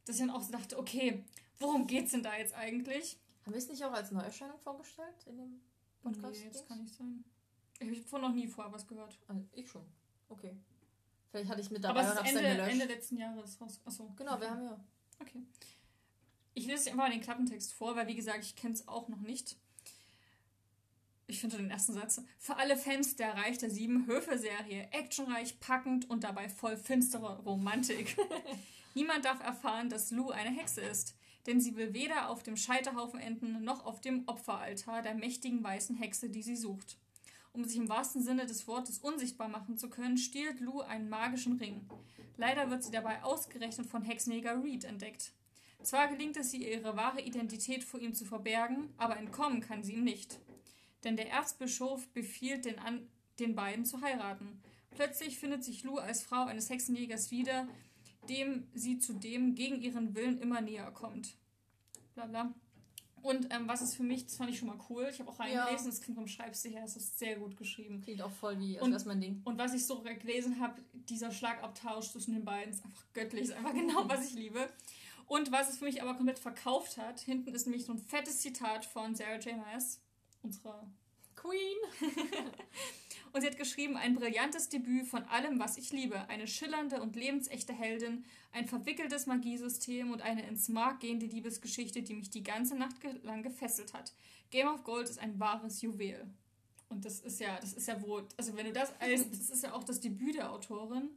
dass ich dann auch so dachte, okay, worum geht's denn da jetzt eigentlich? Haben wir es nicht auch als Neuerscheinung vorgestellt in dem Podcast? Nee, das kann nicht sein. Ich habe von noch nie vorher was gehört. Ah, ich schon. Okay. Vielleicht hatte ich mit aber dabei es und hab's Ende, dann gelöscht. Ende letzten Jahres raus. Achso. Genau, wir haben ja. Okay. Ich lese einfach mal den Klappentext vor, weil wie gesagt, ich kenne es auch noch nicht. Ich finde den ersten Satz. Für alle Fans der Reich der Sieben Höfe-Serie. Actionreich, packend und dabei voll finsterer Romantik. Niemand darf erfahren, dass Lou eine Hexe ist. Denn sie will weder auf dem Scheiterhaufen enden, noch auf dem Opferaltar der mächtigen weißen Hexe, die sie sucht. Um sich im wahrsten Sinne des Wortes unsichtbar machen zu können, stiehlt Lou einen magischen Ring. Leider wird sie dabei ausgerechnet von Hexenjäger Reed entdeckt. Zwar gelingt es ihr, ihre wahre Identität vor ihm zu verbergen, aber entkommen kann sie ihm nicht. Denn der Erzbischof befiehlt den, an, den beiden zu heiraten. Plötzlich findet sich Lou als Frau eines Hexenjägers wieder, dem sie zudem gegen ihren Willen immer näher kommt. Bla bla. Und ähm, was ist für mich, das fand ich schon mal cool, ich habe auch reingelesen, das klingt vom Schreibstil her, es ist sehr gut geschrieben. Klingt auch voll wie, also Und- das mein Ding. Und was ich so gelesen habe, dieser Schlagabtausch zwischen den beiden ist einfach göttlich, ist einfach genau, was ich liebe. Und was es für mich aber komplett verkauft hat, hinten ist nämlich so ein fettes Zitat von Sarah J. Maas, unserer. Queen! Und sie hat geschrieben, ein brillantes Debüt von allem, was ich liebe. Eine schillernde und lebensechte Heldin, ein verwickeltes Magiesystem und eine ins Mark gehende Liebesgeschichte, die mich die ganze Nacht lang gefesselt hat. Game of Gold ist ein wahres Juwel. Und das ist ja, das ist ja wohl, also wenn du das als, das ist ja auch das Debüt der Autorin.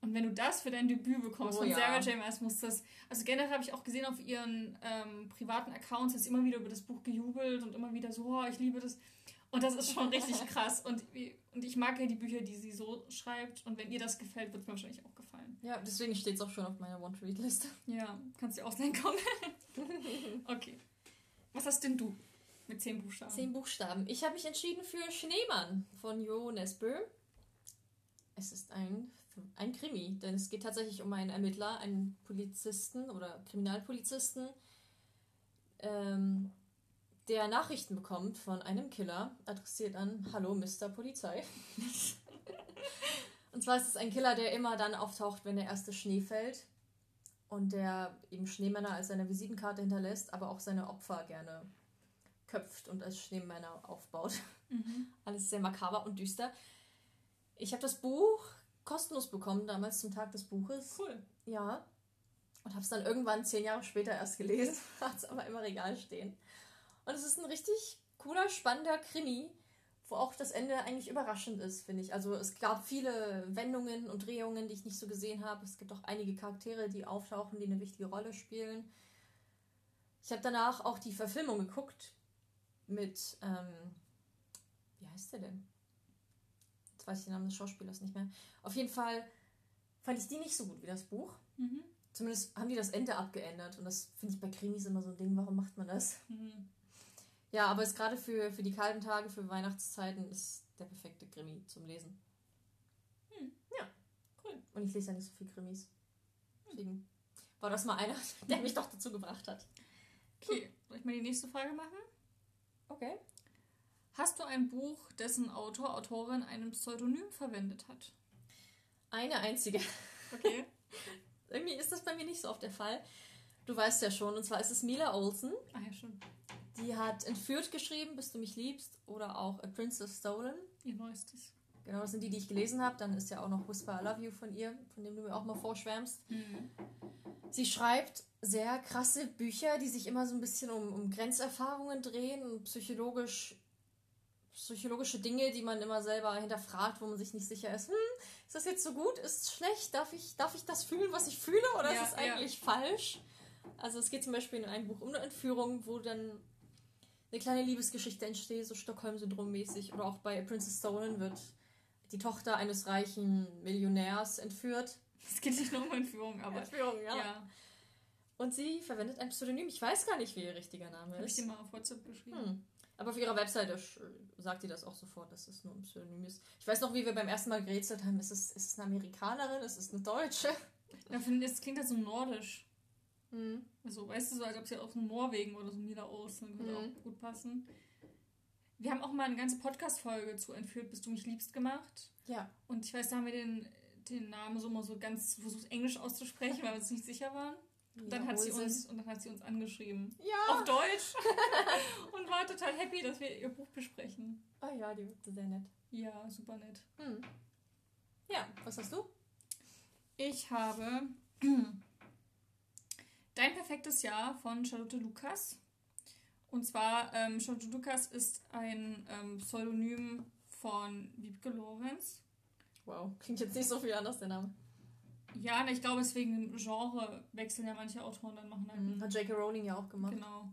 Und wenn du das für dein Debüt bekommst Oh von ja. Sarah J. Maas, muss das, also generell habe ich auch gesehen auf ihren ähm, privaten Accounts, dass sie immer wieder über das Buch gejubelt und immer wieder so, oh, ich liebe das. Und das ist schon richtig krass. Und, und ich mag ja die Bücher, die sie so schreibt. Und wenn ihr das gefällt, wird es mir wahrscheinlich auch gefallen. Ja, deswegen steht es auch schon auf meiner Want-to-Read-Liste. Ja, kannst du auch sein kommen. okay. Was hast denn du mit zehn Buchstaben? Zehn Buchstaben. Ich habe mich entschieden für Schneemann von Jo Nesbø. Es ist ein, ein Krimi, denn es geht tatsächlich um einen Ermittler, einen Polizisten oder Kriminalpolizisten, ähm, der Nachrichten bekommt von einem Killer, adressiert an Hallo Mr. Polizei. Und zwar ist es ein Killer, der immer dann auftaucht, wenn der erste Schnee fällt und der eben Schneemänner als seine Visitenkarte hinterlässt, aber auch seine Opfer gerne köpft und als Schneemänner aufbaut. Mhm. Alles sehr makaber und düster. Ich habe das Buch kostenlos bekommen, damals zum Tag des Buches. Cool. Ja. Und habe es dann irgendwann zehn Jahre später erst gelesen, hat es aber im Regal stehen. Und es ist ein richtig cooler, spannender Krimi, wo auch das Ende eigentlich überraschend ist, finde ich. Also es gab viele Wendungen und Drehungen, die ich nicht so gesehen habe. Es gibt auch einige Charaktere, die auftauchen, die eine wichtige Rolle spielen. Ich habe danach auch die Verfilmung geguckt mit, ähm, wie heißt der denn? Jetzt weiß ich den Namen des Schauspielers nicht mehr. Auf jeden Fall fand ich die nicht so gut wie das Buch. Mhm. Zumindest haben die das Ende abgeändert. Und das finde ich bei Krimis immer so ein Ding. Warum macht man das? Mhm. Ja, aber es gerade für, für die kalten Tage, für Weihnachtszeiten ist der perfekte Krimi zum Lesen. Hm. Ja. Cool. Und ich lese ja nicht so viel Krimis. Deswegen war das mal einer, der mich doch dazu gebracht hat. Okay, soll ich mal die nächste Frage machen? Okay. Hast du ein Buch, dessen Autor, Autorin einen Pseudonym verwendet hat? Eine einzige. Okay. Irgendwie ist das bei mir nicht so oft der Fall. Du weißt ja schon, und zwar ist es Mila Olsen. ah ja, schon. Die hat Entführt geschrieben, bis du mich liebst, oder auch A Princess Stolen. Ihr neuestes. Genau, das sind die, die ich gelesen habe. Dann ist ja auch noch Whisper I Love You von ihr, von dem du mir auch mal vorschwärmst. Mhm. Sie schreibt sehr krasse Bücher, die sich immer so ein bisschen um, um Grenzerfahrungen drehen und psychologisch, psychologische Dinge, die man immer selber hinterfragt, wo man sich nicht sicher ist. Hm, ist das jetzt so gut? Ist es schlecht? Darf ich, darf ich das fühlen, was ich fühle? Oder Ja, ist es ja. eigentlich falsch? Also es geht zum Beispiel in einem Buch um eine Entführung, wo dann eine kleine Liebesgeschichte entsteht, so Stockholm-Syndrom-mäßig. Oder auch bei Princess Stolen wird die Tochter eines reichen Millionärs entführt. Es geht nicht nur um Entführung, aber. Entführung, Ja, Und sie verwendet ein Psynonym. Ich weiß gar nicht, wie ihr richtiger Name habe ich ist. dir mal auf WhatsApp geschrieben. Hm. Aber auf ihrer Webseite sagt sie das auch sofort, dass es nur ein Pseudonym ist. Ich weiß noch, wie wir beim ersten Mal gerätselt haben. Ist es, ist es eine Amerikanerin? Ist es eine Deutsche? Ja, finde das klingt halt so nordisch. Hm. Also, weißt du, so als ob sie aus Norwegen oder so Niederosten würde Mhm. auch gut passen. Wir haben auch mal eine ganze Podcast-Folge zu Entführt, bis du mich liebst gemacht. Ja. Und ich weiß, da haben wir den, den Namen so mal so ganz versucht, Englisch auszusprechen, weil wir uns nicht sicher waren. Und dann, hat sie uns, und dann hat sie uns angeschrieben. Ja. Auf Deutsch. und war total happy, dass wir ihr Buch besprechen. Ah ja, die wirkte sehr nett. Ja, super nett. Hm. Ja, was hast du? Ich habe Dein perfektes Jahr von Charlotte Lukas. Und zwar, ähm, Charlotte Lukas ist ein ähm, Pseudonym von Wiebke Lorenz. Wow, klingt jetzt nicht so viel anders, der Name. Ja, ich glaube, deswegen Genre wechseln ja manche Autoren dann machen halt Hat J.K. Rowling ja auch gemacht. Genau.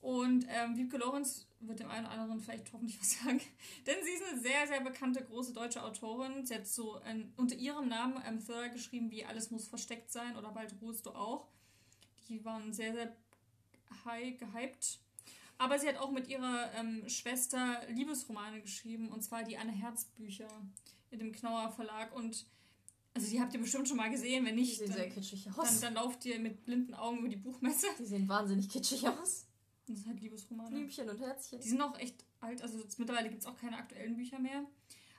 Und ähm, Wiebke Lorenz wird dem einen oder anderen vielleicht hoffentlich was sagen, denn sie ist eine sehr, sehr bekannte große deutsche Autorin. Sie hat so ähm, unter ihrem Namen ähm, Thriller geschrieben, wie Alles muss versteckt sein oder Bald ruhst du auch. Die waren sehr, sehr high gehypt. Aber sie hat auch mit ihrer ähm, Schwester Liebesromane geschrieben, und zwar die Anne Herz Bücher in dem Knauer Verlag. Und also die habt ihr bestimmt schon mal gesehen, wenn Die nicht, sehen dann, sehr kitschig dann, aus. dann lauft ihr mit blinden Augen über die Buchmesse. Die sehen wahnsinnig kitschig aus. Das sind halt Liebesromane. Blümchen und Herzchen. Die sind auch echt alt, also jetzt mittlerweile gibt es auch keine aktuellen Bücher mehr.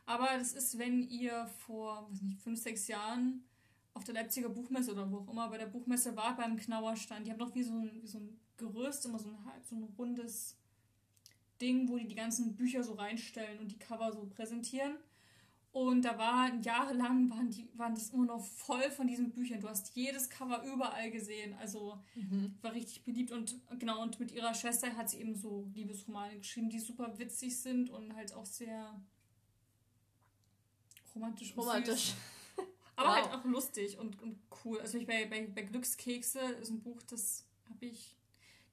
Aber das ist, wenn ihr vor, weiß nicht, fünf, sechs Jahren auf der Leipziger Buchmesse oder wo auch immer bei der Buchmesse wart, beim Knauerstand. Die haben doch wie so ein, wie so ein Gerüst, immer so ein, halb- so ein rundes Ding, wo die die ganzen Bücher so reinstellen und die Cover so präsentieren. Und da waren jahrelang waren, die, waren das immer noch voll von diesen Büchern. Du hast jedes Cover überall gesehen. Also Mhm. war richtig beliebt und genau und mit ihrer Schwester hat sie eben so Liebesromane geschrieben, die super witzig sind und halt auch sehr romantisch. und Romantisch. Aber Wow. halt auch lustig und, und cool. Also ich bei, bei, bei Glückskekse ist ein Buch, das habe ich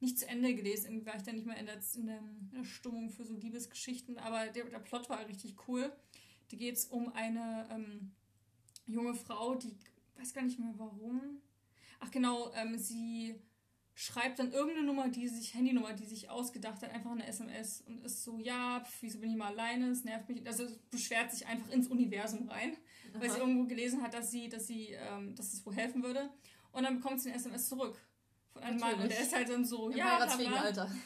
nicht zu Ende gelesen. Irgendwie war ich dann nicht mehr in der, in der, Stimmung für so Liebesgeschichten, aber der, der Plot war richtig cool. Da geht es um eine ähm, junge Frau, die weiß gar nicht mehr warum. Ach genau, ähm, sie schreibt dann irgendeine Nummer, die sich, Handynummer, die sich ausgedacht hat, einfach eine SMS und ist so, ja, pf, wieso bin ich mal alleine, es nervt mich. Also es beschwert sich einfach ins Universum rein, weil sie irgendwo gelesen hat, dass sie, dass sie, ähm, dass es wohl helfen würde. Und dann bekommt sie eine SMS zurück von einem Mann und Natürlich. der ist halt dann so, Im ja. Alter.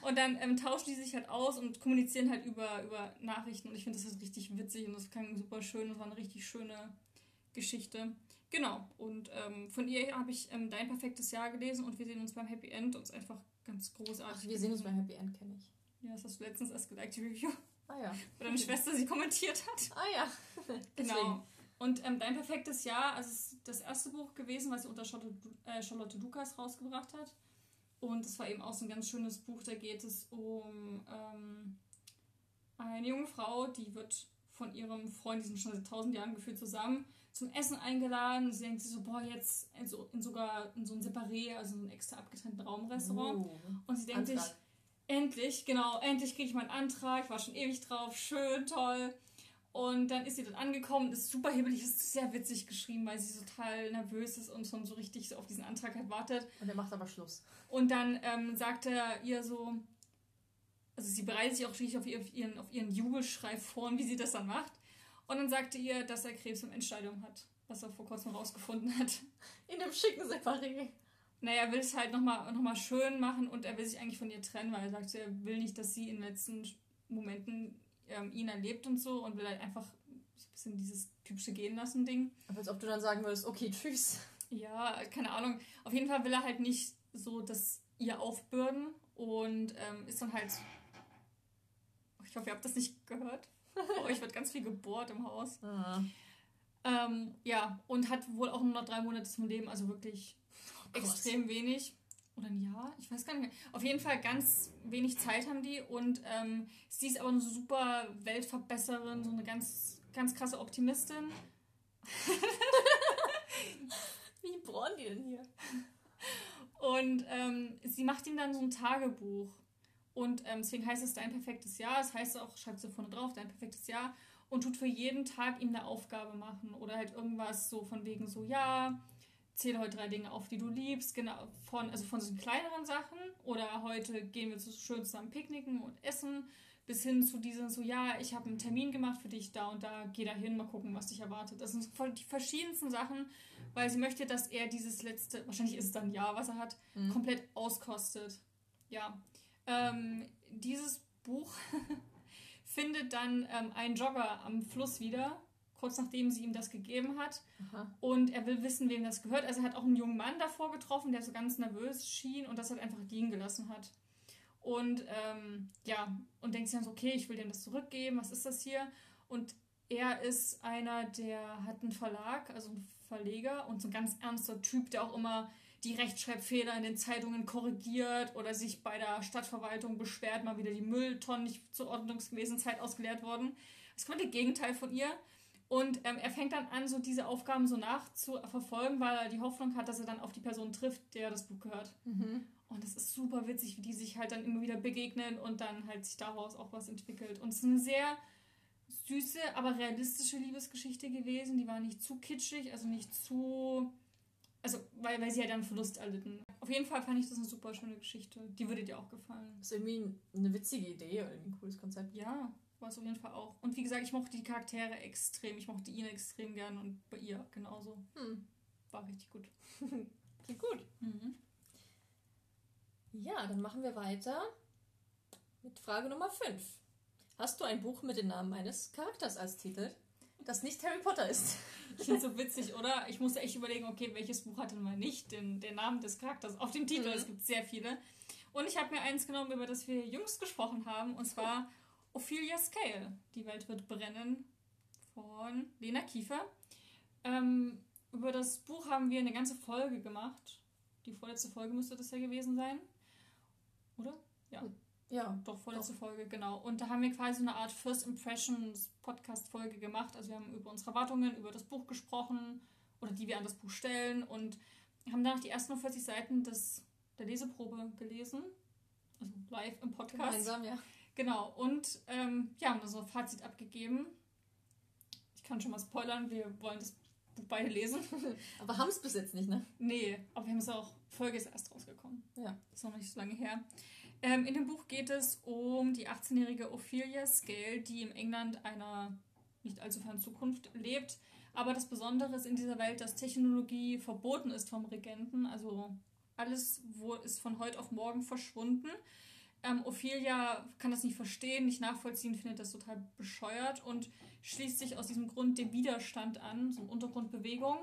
Und dann ähm, tauschen die sich halt aus und kommunizieren halt über, über Nachrichten. Und ich finde, das ist richtig witzig und das klang super schön. Das war eine richtig schöne Geschichte. Genau. Und ähm, von ihr habe ich ähm, Dein perfektes Jahr gelesen und wir sehen uns beim Happy End. Und es ist einfach ganz großartig. Ach, wir sehen uns beim. Happy End, kenne ich. Ja, das hast du letztens erst geliked, die Review, Ah ja. wo deine Schwester sie kommentiert hat. Ah ja. Genau. Und ähm, Dein perfektes Jahr, also es ist das erste Buch gewesen, was sie unter Charlotte, äh, Charlotte Lukas rausgebracht hat. Und es war eben auch so ein ganz schönes Buch. Da geht es um ähm, eine junge Frau, die wird von ihrem Freund, die sind schon seit tausend Jahren gefühlt zusammen, zum Essen eingeladen. Sie denkt sich so, boah, jetzt in, so, in sogar in so ein Separé, also so ein extra abgetrennten Raumrestaurant. Uh. Und sie denkt sich, Antrag. Endlich, genau, endlich kriege ich meinen Antrag. Ich war schon ewig drauf, schön, toll. Und dann ist sie dort angekommen, ist super hibbelig, ist sehr witzig geschrieben, weil sie total nervös ist und schon so richtig so auf diesen Antrag halt wartet. Und er macht aber Schluss. Und dann ähm, sagt er ihr so, also sie bereitet sich auch richtig auf, ihren, auf ihren Jubelschrei vor, wie sie das dann macht. Und dann sagte ihr, dass er Krebs im Endstadium hat, was er vor kurzem rausgefunden hat. In dem schicken Separé. Naja, er will es halt nochmal noch mal schön machen und er will sich eigentlich von ihr trennen, weil er sagt, er will nicht, dass sie in den letzten Momenten ähm, ihn erlebt und so und will halt einfach so ein bisschen dieses typische Gehen lassen Ding. Aber als ob du dann sagen würdest, okay, tschüss. Ja, keine Ahnung. Auf jeden Fall will er halt nicht so das ihr aufbürden und ähm, ist dann halt. Ich hoffe, ihr habt das nicht gehört. Bei euch wird ganz viel gebohrt im Haus. Ah. Ähm, ja, und hat wohl auch nur noch drei Monate zum Leben, also wirklich oh extrem wenig. Oder ein Jahr? Ich weiß gar nicht mehr. Auf jeden Fall ganz wenig Zeit haben die und ähm, sie ist aber eine super Weltverbesserin, so eine ganz, ganz krasse Optimistin. Wie bohren die denn hier? Und ähm, sie macht ihm dann so ein Tagebuch. Und ähm, deswegen heißt es dein perfektes Jahr. Es das heißt auch, schreibt sie vorne drauf, dein perfektes Jahr. Und tut für jeden Tag ihm eine Aufgabe machen. Oder halt irgendwas so von wegen so, ja, zähle heute drei Dinge auf, die du liebst. Genau, von, also von so kleineren Sachen. Oder heute gehen wir zu schön zusammen picknicken und essen. Bis hin zu diesen so, ja, ich habe einen Termin gemacht für dich da und da, geh da hin, mal gucken, was dich erwartet. Das sind die verschiedensten Sachen, weil sie möchte, dass er dieses letzte, wahrscheinlich ist es dann ja, was er hat, mhm. komplett auskostet. Ja. Ähm, dieses Buch findet dann ähm, ein Jogger am Fluss wieder, kurz nachdem sie ihm das gegeben hat. Aha. Und er will wissen, wem das gehört. Also er hat auch einen jungen Mann davor getroffen, der so ganz nervös schien und das halt einfach liegen gelassen hat. Und ähm, ja, und denkt sich dann so, okay, ich will dem das zurückgeben, was ist das hier? Und er ist einer, der hat einen Verlag, also ein Verleger und so ein ganz ernster Typ, der auch immer die Rechtschreibfehler in den Zeitungen korrigiert oder sich bei der Stadtverwaltung beschwert, mal wieder die Mülltonnen nicht zur ordnungsgemäßen Zeit ausgeleert worden. Das ist komplett das Gegenteil von ihr. Und ähm, er fängt dann an, so diese Aufgaben so nachzuverfolgen, weil er die Hoffnung hat, dass er dann auf die Person trifft, der das Buch gehört. Mhm. Und es ist super witzig, wie die sich halt dann immer wieder begegnen und dann halt sich daraus auch was entwickelt. Und es ist eine sehr süße, aber realistische Liebesgeschichte gewesen. Die war nicht zu kitschig, also nicht zu. Also, weil, weil sie halt einen Verlust erlitten. Auf jeden Fall fand ich das eine super schöne Geschichte. Die würde dir auch gefallen. Das ist irgendwie eine witzige Idee oder ein cooles Konzept. Ja, war es auf jeden Fall auch. Und wie gesagt, ich mochte die Charaktere extrem. Ich mochte ihn extrem gern und bei ihr genauso. Hm. War richtig gut. Klingt gut. Mhm. Ja, dann machen wir weiter mit Frage Nummer 5. Hast du ein Buch mit dem Namen eines Charakters als Titel, das nicht Harry Potter ist? Ich finde es so witzig, oder? Ich musste echt überlegen, okay, welches Buch hat denn mal nicht den, den Namen des Charakters auf dem Titel? Mhm. Es gibt sehr viele. Und ich habe mir eins genommen, über das wir jüngst gesprochen haben, und zwar Ophelia Scale. Die Welt wird brennen von Lena Kiefer. Ähm, über das Buch haben wir eine ganze Folge gemacht. Die vorletzte Folge müsste das ja gewesen sein. Oder? Ja. Ja, doch, vorletzte doch. Folge, genau. Und da haben wir quasi eine Art First Impressions Podcast-Folge gemacht. Also wir haben über unsere Erwartungen, über das Buch gesprochen oder die wir an das Buch stellen und haben danach die ersten 40 Seiten des, der Leseprobe gelesen. Also live im Podcast. Gemeinsam, ja. Genau. Und ähm, ja, haben so ein Fazit abgegeben. Ich kann schon mal spoilern, wir wollen das Buch beide lesen. aber haben es bis jetzt nicht, ne? Nee, aber wir haben es auch, Folge ist erst rausgekommen. Ja. Ist noch nicht so lange her. Ähm, in dem Buch geht es um die 18-jährige Ophelia Scale, die im England einer nicht allzu fernen Zukunft lebt. Aber das Besondere ist in dieser Welt, dass Technologie verboten ist vom Regenten. Also alles wo ist von heute auf morgen verschwunden. Ähm, Ophelia kann das nicht verstehen, nicht nachvollziehen, findet das total bescheuert und schließt sich aus diesem Grund dem Widerstand an, so eine Untergrundbewegung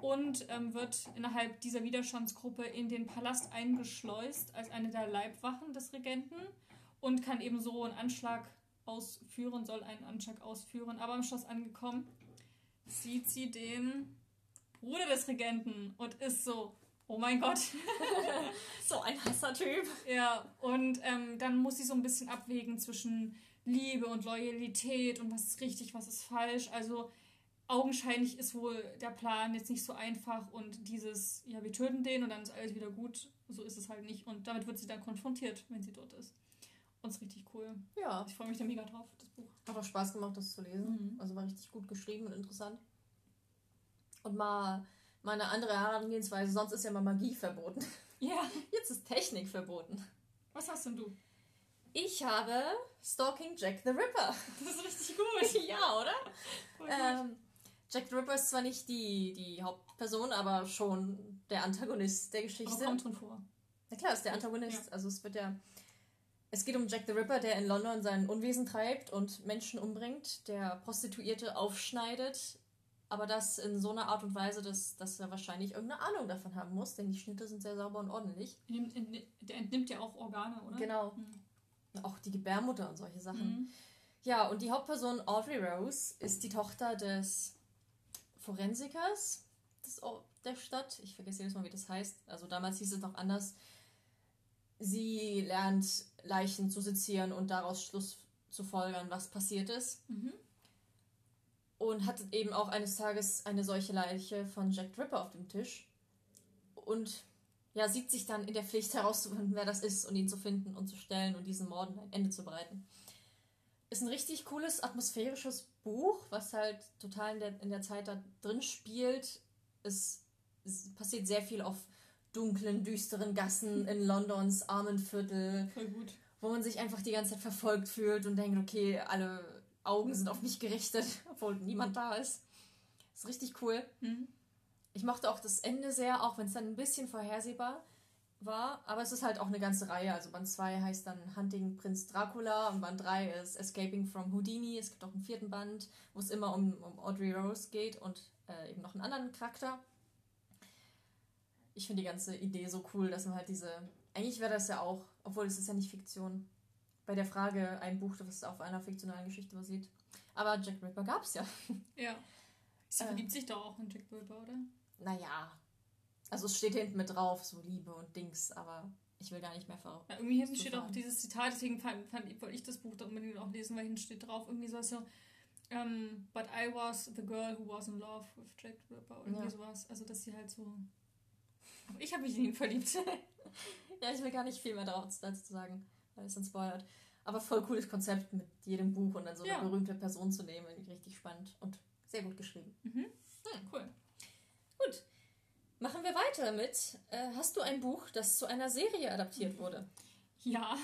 und ähm, wird innerhalb dieser Widerstandsgruppe in den Palast eingeschleust als eine der Leibwachen des Regenten und kann eben so einen Anschlag ausführen, soll einen Anschlag ausführen. Aber am Schloss angekommen, sieht sie den Bruder des Regenten und ist so, oh mein Gott. so ein heißer Typ. Ja, und ähm, dann muss sie so ein bisschen abwägen zwischen Liebe und Loyalität und was ist richtig, was ist falsch. Also augenscheinlich ist wohl der Plan jetzt nicht so einfach und dieses, ja, wir töten den und dann ist alles wieder gut, so ist es halt nicht. Und damit wird sie dann konfrontiert, wenn sie dort ist. Und es ist richtig cool. Ja. Ich freue mich da mega drauf, das Buch. Hat auch Spaß gemacht, das zu lesen. Mhm. Also war richtig gut geschrieben und interessant. Und mal, mal eine andere Herangehensweise, sonst ist ja mal Magie verboten. Ja. Jetzt ist Technik verboten. Was hast denn du? Ich habe Stalking Jack the Ripper. Das ist richtig gut. ja, oder? Ähm, Jack the Ripper ist zwar nicht die, die Hauptperson, aber schon der Antagonist der Geschichte. Aber kommt drin vor. Na klar, ist der Antagonist. Ja. Also es wird ja. Es geht um Jack the Ripper, der in London sein Unwesen treibt und Menschen umbringt, der Prostituierte aufschneidet, aber das in so einer Art und Weise, dass, dass er wahrscheinlich irgendeine Ahnung davon haben muss, denn die Schnitte sind sehr sauber und ordentlich. Der entnimmt ja auch Organe, oder? Genau. Mhm. Auch die Gebärmutter und solche Sachen. Mhm. Ja, und die Hauptperson Audrey Rose ist die Tochter des Forensikers des, der Stadt. Ich vergesse jedes Mal, wie das heißt. Also damals hieß es noch anders. Sie lernt Leichen zu sezieren und daraus Schluss zu folgern, was passiert ist. Mhm. Und hat eben auch eines Tages eine solche Leiche von Jack Dripper auf dem Tisch. Und ja, sieht sich dann in der Pflicht herauszufinden, wer das ist und ihn zu finden und zu stellen und diesen Morden ein Ende zu bereiten. Ist ein richtig cooles, atmosphärisches Buch, was halt total in der, in der Zeit da drin spielt. Es, es passiert sehr viel auf dunklen, düsteren Gassen in Londons Armenviertel. Voll gut. Wo man sich einfach die ganze Zeit verfolgt fühlt und denkt, okay, alle Augen sind auf mich gerichtet, obwohl niemand da ist. Ist richtig cool. Mhm. Ich mochte auch das Ende sehr, auch wenn es dann ein bisschen vorhersehbar war, aber es ist halt auch eine ganze Reihe. Also Band 2 heißt dann Hunting Prinz Dracula und Band 3 ist Escaping from Houdini. Es gibt auch einen vierten Band, wo es immer um, um Audrey Rose geht und äh, eben noch einen anderen Charakter. Ich finde die ganze Idee so cool, dass man halt diese. Eigentlich wäre das ja auch, obwohl es ist ja nicht Fiktion, bei der Frage ein Buch, das auf einer fiktionalen Geschichte basiert. Aber Jack Ripper gab es ja. Ja. Sie äh, verliebt sich doch auch in Jack Ripper, oder? Naja, also es steht hinten mit drauf, so Liebe und Dings, aber ich will gar nicht mehr ver. Ja, irgendwie hinten steht auch dieses Zitat, deswegen fand, fand, wollte ich das Buch da unbedingt auch lesen, weil hinten steht drauf irgendwie sowas so, um, ähm, but I was the girl who was in love with Jack Ripper oder irgendwie ja. sowas. Also dass sie halt so. Aber ich habe mich in ihn verliebt. ja, ich will gar nicht viel mehr dazu sagen, weil es dann spoilert. Aber voll cooles Konzept mit jedem Buch und dann so eine ja. berühmte Person zu nehmen. Richtig spannend und sehr gut geschrieben. Mhm. Hm, cool. Gut. Machen wir weiter mit. Äh, hast du ein Buch, das zu einer Serie adaptiert wurde? Ja.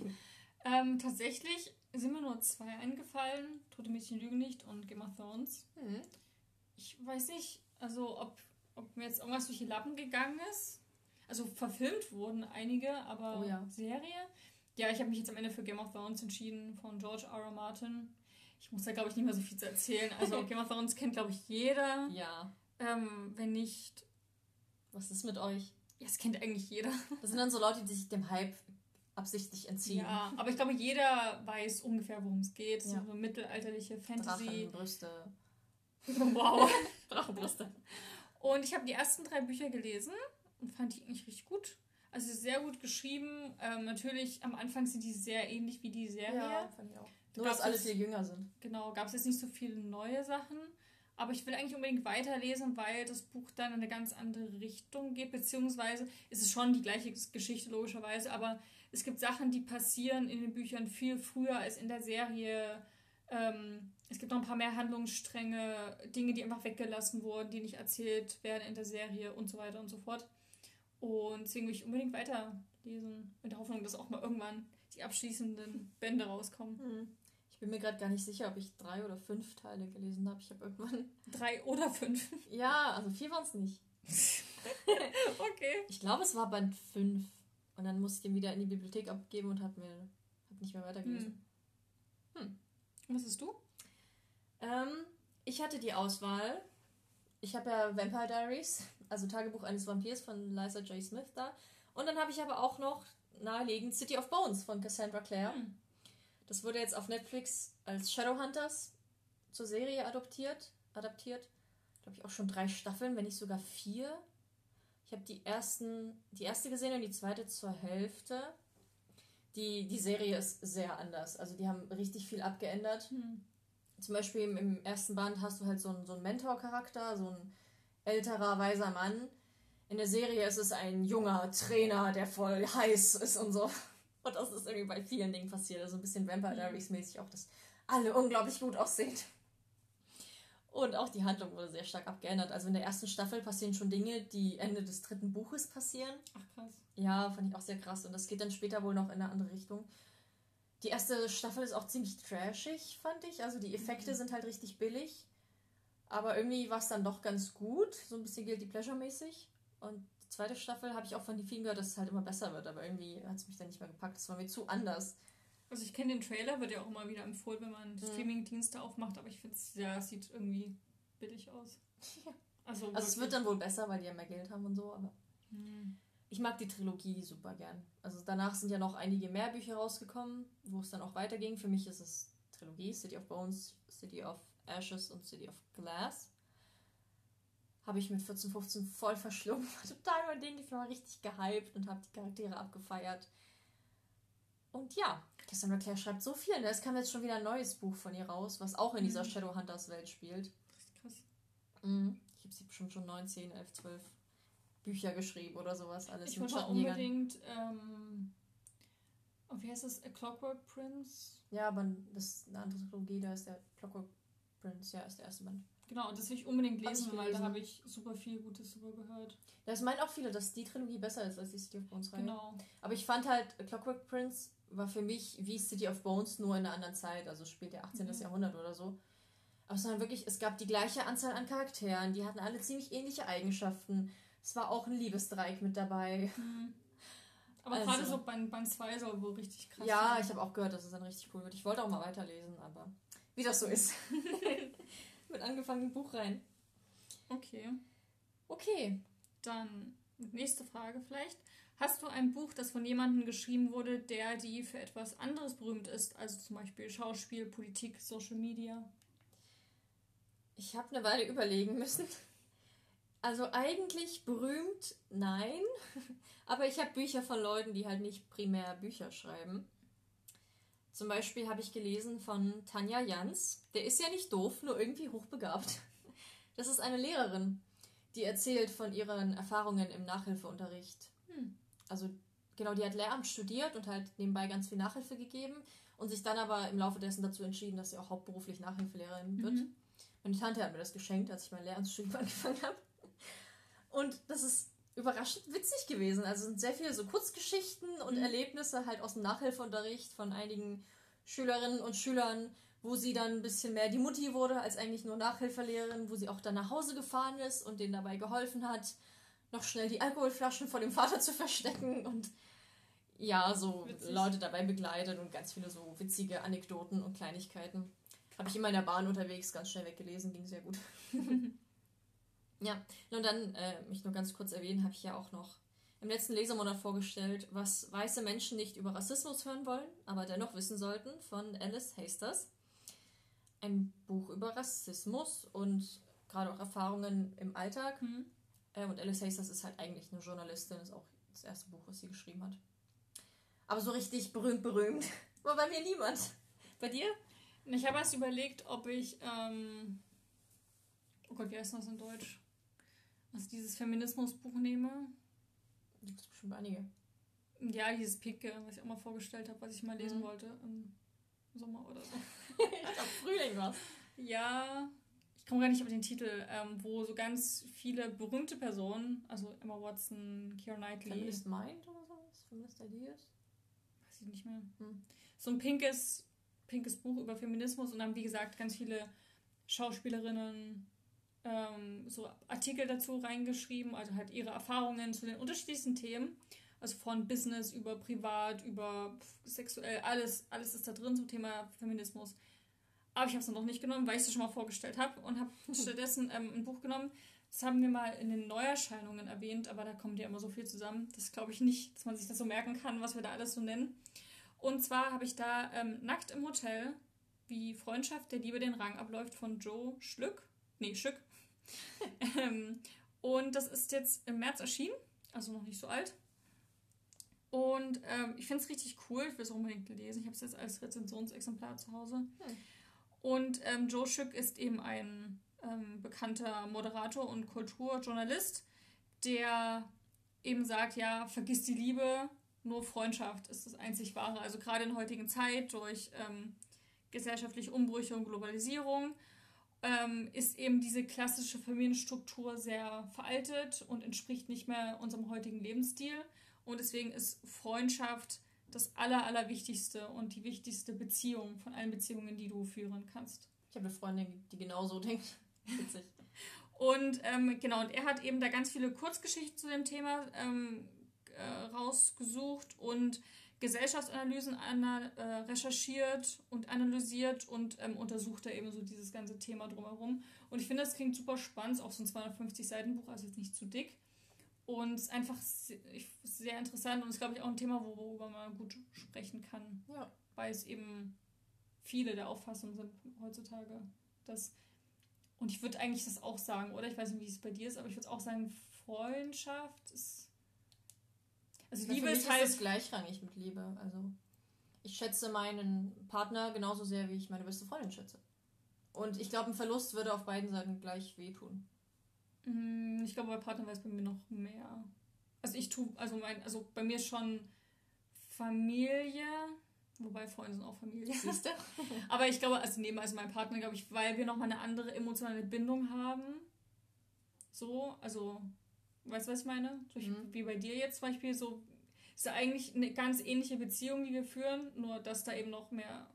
ähm, tatsächlich sind mir nur zwei eingefallen: Tote Mädchen lügen nicht und Game of Thrones. Mhm. Ich weiß nicht, also ob, ob mir jetzt irgendwas durch die Lappen gegangen ist. Also verfilmt wurden einige, aber oh, ja. Serie. Ja, ich habe mich jetzt am Ende für Game of Thrones entschieden von George R. R. Martin. Ich muss da, glaube ich, nicht mehr so viel zu erzählen. Also Game of Thrones kennt, glaube ich, jeder. Ja. Ähm, wenn nicht, was ist mit euch? Ja, das kennt eigentlich jeder. Das sind dann so Leute, die sich dem Hype absichtlich entziehen. Ja, aber ich glaube, jeder weiß ungefähr, worum es geht. Ja. So mittelalterliche Fantasy. Drachenbrüste. Wow. Drachenbrüste. Und ich habe die ersten drei Bücher gelesen und fand die eigentlich richtig gut. Also sehr gut geschrieben. Ähm, natürlich, am Anfang sind die sehr ähnlich wie die Serie. Ja, fand ich auch. Nur, dass alle viel jünger sind. Genau, gab es jetzt nicht so viele neue Sachen. Aber ich will eigentlich unbedingt weiterlesen, weil das Buch dann in eine ganz andere Richtung geht, beziehungsweise ist es schon die gleiche Geschichte logischerweise, aber es gibt Sachen, die passieren in den Büchern viel früher als in der Serie. Ähm, es gibt noch ein paar mehr Handlungsstränge, Dinge, die einfach weggelassen wurden, die nicht erzählt werden in der Serie und so weiter und so fort. Und deswegen will ich unbedingt weiterlesen, mit der Hoffnung, dass auch mal irgendwann die abschließenden Bände rauskommen. Mhm. Ich bin mir gerade gar nicht sicher, ob ich drei oder fünf Teile gelesen habe. Ich habe irgendwann. Drei oder fünf? Ja, also vier waren es nicht. okay. Ich glaube, es war Band fünf. Und dann musste ich ihn wieder in die Bibliothek abgeben und habe mir hab nicht mehr weitergelesen. Hm. hm. Was hast du? Ähm, ich hatte die Auswahl. Ich habe ja Vampire Diaries, also Tagebuch eines Vampirs von Liza J. Smith da. Und dann habe ich aber auch noch naheliegend City of Bones von Cassandra Clare. Hm. Das wurde jetzt auf Netflix als Shadowhunters zur Serie adoptiert, adaptiert. Glaube ich auch schon drei Staffeln, wenn nicht sogar vier. Ich habe die ersten, die erste gesehen und die zweite zur Hälfte. Die, die Serie ist sehr anders. Also die haben richtig viel abgeändert. Hm. Zum Beispiel im, im, ersten Band hast du halt so einen, so einen Mentor-Charakter, so ein älterer, weiser Mann. In der Serie ist es ein junger Trainer, der voll heiß ist und so. Und das ist irgendwie bei vielen Dingen passiert. Also ein bisschen Vampire mhm. Diaries mäßig auch, dass alle unglaublich gut aussehen. Und auch die Handlung wurde sehr stark abgeändert. Also in der ersten Staffel passieren schon Dinge, die Ende des dritten Buches passieren. Ach krass. Ja, fand ich auch sehr krass. Und das geht dann später wohl noch in eine andere Richtung. Die erste Staffel ist auch ziemlich trashig, fand ich. Also die Effekte mhm. sind halt richtig billig. Aber irgendwie war es dann doch ganz gut. So ein bisschen Guilty Pleasure mäßig. Und zweite Staffel habe ich auch von den vielen gehört, dass es halt immer besser wird, aber irgendwie hat es mich dann nicht mehr gepackt. Es war mir zu anders. Also ich kenne den Trailer, wird ja auch immer wieder empfohlen, wenn man mhm. Streaming-Dienste aufmacht, aber ich finde es, ja, es sieht irgendwie billig aus. Also, also es wird dann wohl besser, weil die ja mehr Geld haben und so, aber. Hm. Ich mag die Trilogie super gern. Also danach sind ja noch einige mehr Bücher rausgekommen, wo es dann auch weiterging. Für mich ist es Trilogie, City of Bones, City of Ashes und City of Glass. Habe ich mit 14, 15 voll verschlungen. War total mein Ding. Ich war richtig gehypt und habe die Charaktere abgefeiert. Und ja, Cassandra Clare schreibt so viel. Es kam jetzt schon wieder ein neues Buch von ihr raus, was auch in dieser mhm. Shadowhunters Welt spielt. Krass. Mhm. Ich habe sie bestimmt schon 9, 10, 11, 12 Bücher geschrieben oder sowas alles. Ich wollte unbedingt, ähm, oh, wie heißt das? A Clockwork Prince? Ja, aber das ist eine andere Trilogie, da ist der Clockwork Prince, ja, ist der erste Band. Genau, das will ich unbedingt lesen, ich weil da habe ich super viel Gutes drüber gehört. Das meinen auch viele, dass die Trilogie besser ist als die City of Bones Reihe. Genau. Aber ich fand halt, Clockwork Prince war für mich wie City of Bones nur in einer anderen Zeit, also spielt der 18. Mhm. Jahrhundert oder so. Aber es wirklich, es gab die gleiche Anzahl an Charakteren, die hatten alle ziemlich ähnliche Eigenschaften. Es war auch ein Liebesdreieck mit dabei. Mhm. Aber also, gerade so Band, Band 2 soll wohl richtig krass Ja, sein. ich habe auch gehört, dass es dann richtig cool wird. Ich wollte auch mal weiterlesen, aber wie das so ist. mit angefangenem Buch rein. Okay. Okay. Dann nächste Frage vielleicht. Hast du ein Buch, das von jemandem geschrieben wurde, der die für etwas anderes berühmt ist, also zum Beispiel Schauspiel, Politik, Social Media? Ich habe eine Weile überlegen müssen. Also eigentlich berühmt, nein. Aber ich habe Bücher von Leuten, die halt nicht primär Bücher schreiben. Zum Beispiel habe ich gelesen von Tanja Jans. Der ist ja nicht doof, nur irgendwie hochbegabt. Das ist eine Lehrerin, die erzählt von ihren Erfahrungen im Nachhilfeunterricht. Hm. Also genau, die hat Lehramt studiert und halt nebenbei ganz viel Nachhilfe gegeben und sich dann aber im Laufe dessen dazu entschieden, dass sie auch hauptberuflich Nachhilfelehrerin wird. Mhm. Meine Tante hat mir das geschenkt, als ich mein Lehramtsstudium angefangen habe. Und das ist überraschend witzig gewesen. Also sind sehr viele so Kurzgeschichten und mhm. Erlebnisse halt aus dem Nachhilfeunterricht von einigen Schülerinnen und Schülern, wo sie dann ein bisschen mehr die Mutti wurde als eigentlich nur Nachhilfelehrerin, wo sie auch dann nach Hause gefahren ist und denen dabei geholfen hat, noch schnell die Alkoholflaschen vor dem Vater zu verstecken und ja, so Witzig. Leute dabei begleitet und ganz viele so witzige Anekdoten und Kleinigkeiten. Habe ich immer in der Bahn unterwegs ganz schnell weggelesen, ging sehr gut. Ja, und dann, äh, mich nur ganz kurz erwähnen, habe ich ja auch noch im letzten Lesermonat vorgestellt, was weiße Menschen nicht über Rassismus hören wollen, aber dennoch wissen sollten, von Alice Hasters. Ein Buch über Rassismus und gerade auch Erfahrungen im Alltag. Mhm. Äh, und Alice Hasters ist halt eigentlich eine Journalistin, ist auch das erste Buch, was sie geschrieben hat. Aber so richtig berühmt, berühmt war bei mir niemand. Bei dir? Ich habe erst überlegt, ob ich, ähm oh Gott, wie heißt das in Deutsch? Also dieses Feminismusbuch nehme. Da gibt es bestimmt einige. Ja, dieses Picke, was ich auch mal vorgestellt habe, was ich mal lesen mhm. wollte im Sommer oder so. ich glaube, Frühling war Ja, ich komme gar nicht auf den Titel, ähm, wo so ganz viele berühmte Personen, also Emma Watson, Keira Knightley. Feminist Mind oder sowas? Feminist Ideas? Weiß ich nicht mehr. Hm. So ein pinkes, pinkes Buch über Feminismus und dann, wie gesagt, ganz viele Schauspielerinnen, ähm, so Artikel dazu reingeschrieben, also halt ihre Erfahrungen zu den unterschiedlichsten Themen. Also von Business über Privat, über sexuell, alles, alles ist da drin zum Thema Feminismus. Aber ich habe es noch nicht genommen, weil ich es schon mal vorgestellt habe und habe stattdessen ähm, ein Buch genommen. Das haben wir mal in den Neuerscheinungen erwähnt, aber da kommt ja immer so viel zusammen. Das glaube ich nicht, dass man sich das so merken kann, was wir da alles so nennen. Und zwar habe ich da ähm, Nackt im Hotel, wie Freundschaft der Liebe den Rang abläuft von Joe Schlück. Nee, Schück. ähm, und das ist jetzt im März erschienen, also noch nicht so alt. Und ähm, ich finde es richtig cool. Ich will es unbedingt lesen. Ich habe es jetzt als Rezensionsexemplar zu Hause. Hm. Und ähm, Joe Schück ist eben ein ähm, bekannter Moderator und Kulturjournalist, der eben sagt, ja, vergiss die Liebe, nur Freundschaft ist das einzig wahre. Also gerade in heutigen Zeit durch ähm, gesellschaftliche Umbrüche und Globalisierung ähm, ist eben diese klassische Familienstruktur sehr veraltet und entspricht nicht mehr unserem heutigen Lebensstil. Und deswegen ist Freundschaft das Aller, Allerwichtigste und die wichtigste Beziehung von allen Beziehungen, die du führen kannst. Ich habe eine Freundin, die genauso denkt. Witzig. und ähm, genau, und er hat eben da ganz viele Kurzgeschichten zu dem Thema ähm, äh, rausgesucht und Gesellschaftsanalysen ana, äh, recherchiert und analysiert und ähm, untersucht da eben so dieses ganze Thema drumherum. Und ich finde, das klingt super spannend, auch so ein 250 Seiten Buch, also jetzt nicht zu dick. Und ist einfach sehr interessant und ist, glaube ich, auch ein Thema, worüber man gut sprechen kann. Ja. Weil es eben viele der Auffassung sind heutzutage, dass und ich würde eigentlich das auch sagen, oder? Ich weiß nicht, wie es bei dir ist, aber ich würde auch sagen, Freundschaft ist. Also Liebe ist halt. Ist gleichrangig mit Liebe. Also ich schätze meinen Partner genauso sehr, wie ich meine beste Freundin schätze. Und ich glaube, ein Verlust würde auf beiden Seiten gleich wehtun. Mm, ich glaube, bei Partner weiß bei mir noch mehr. Also ich tue, also mein, also bei mir schon Familie, wobei Freunde sind auch Familie. Siehst du? Aber ich glaube, also neben also mein Partner, glaube ich, weil wir nochmal eine andere emotionale Bindung haben. So, also, weißt du, was ich meine? Mhm. Wie bei dir jetzt zum Beispiel, so ist ja eigentlich eine ganz ähnliche Beziehung, die wir führen, nur dass da eben noch mehr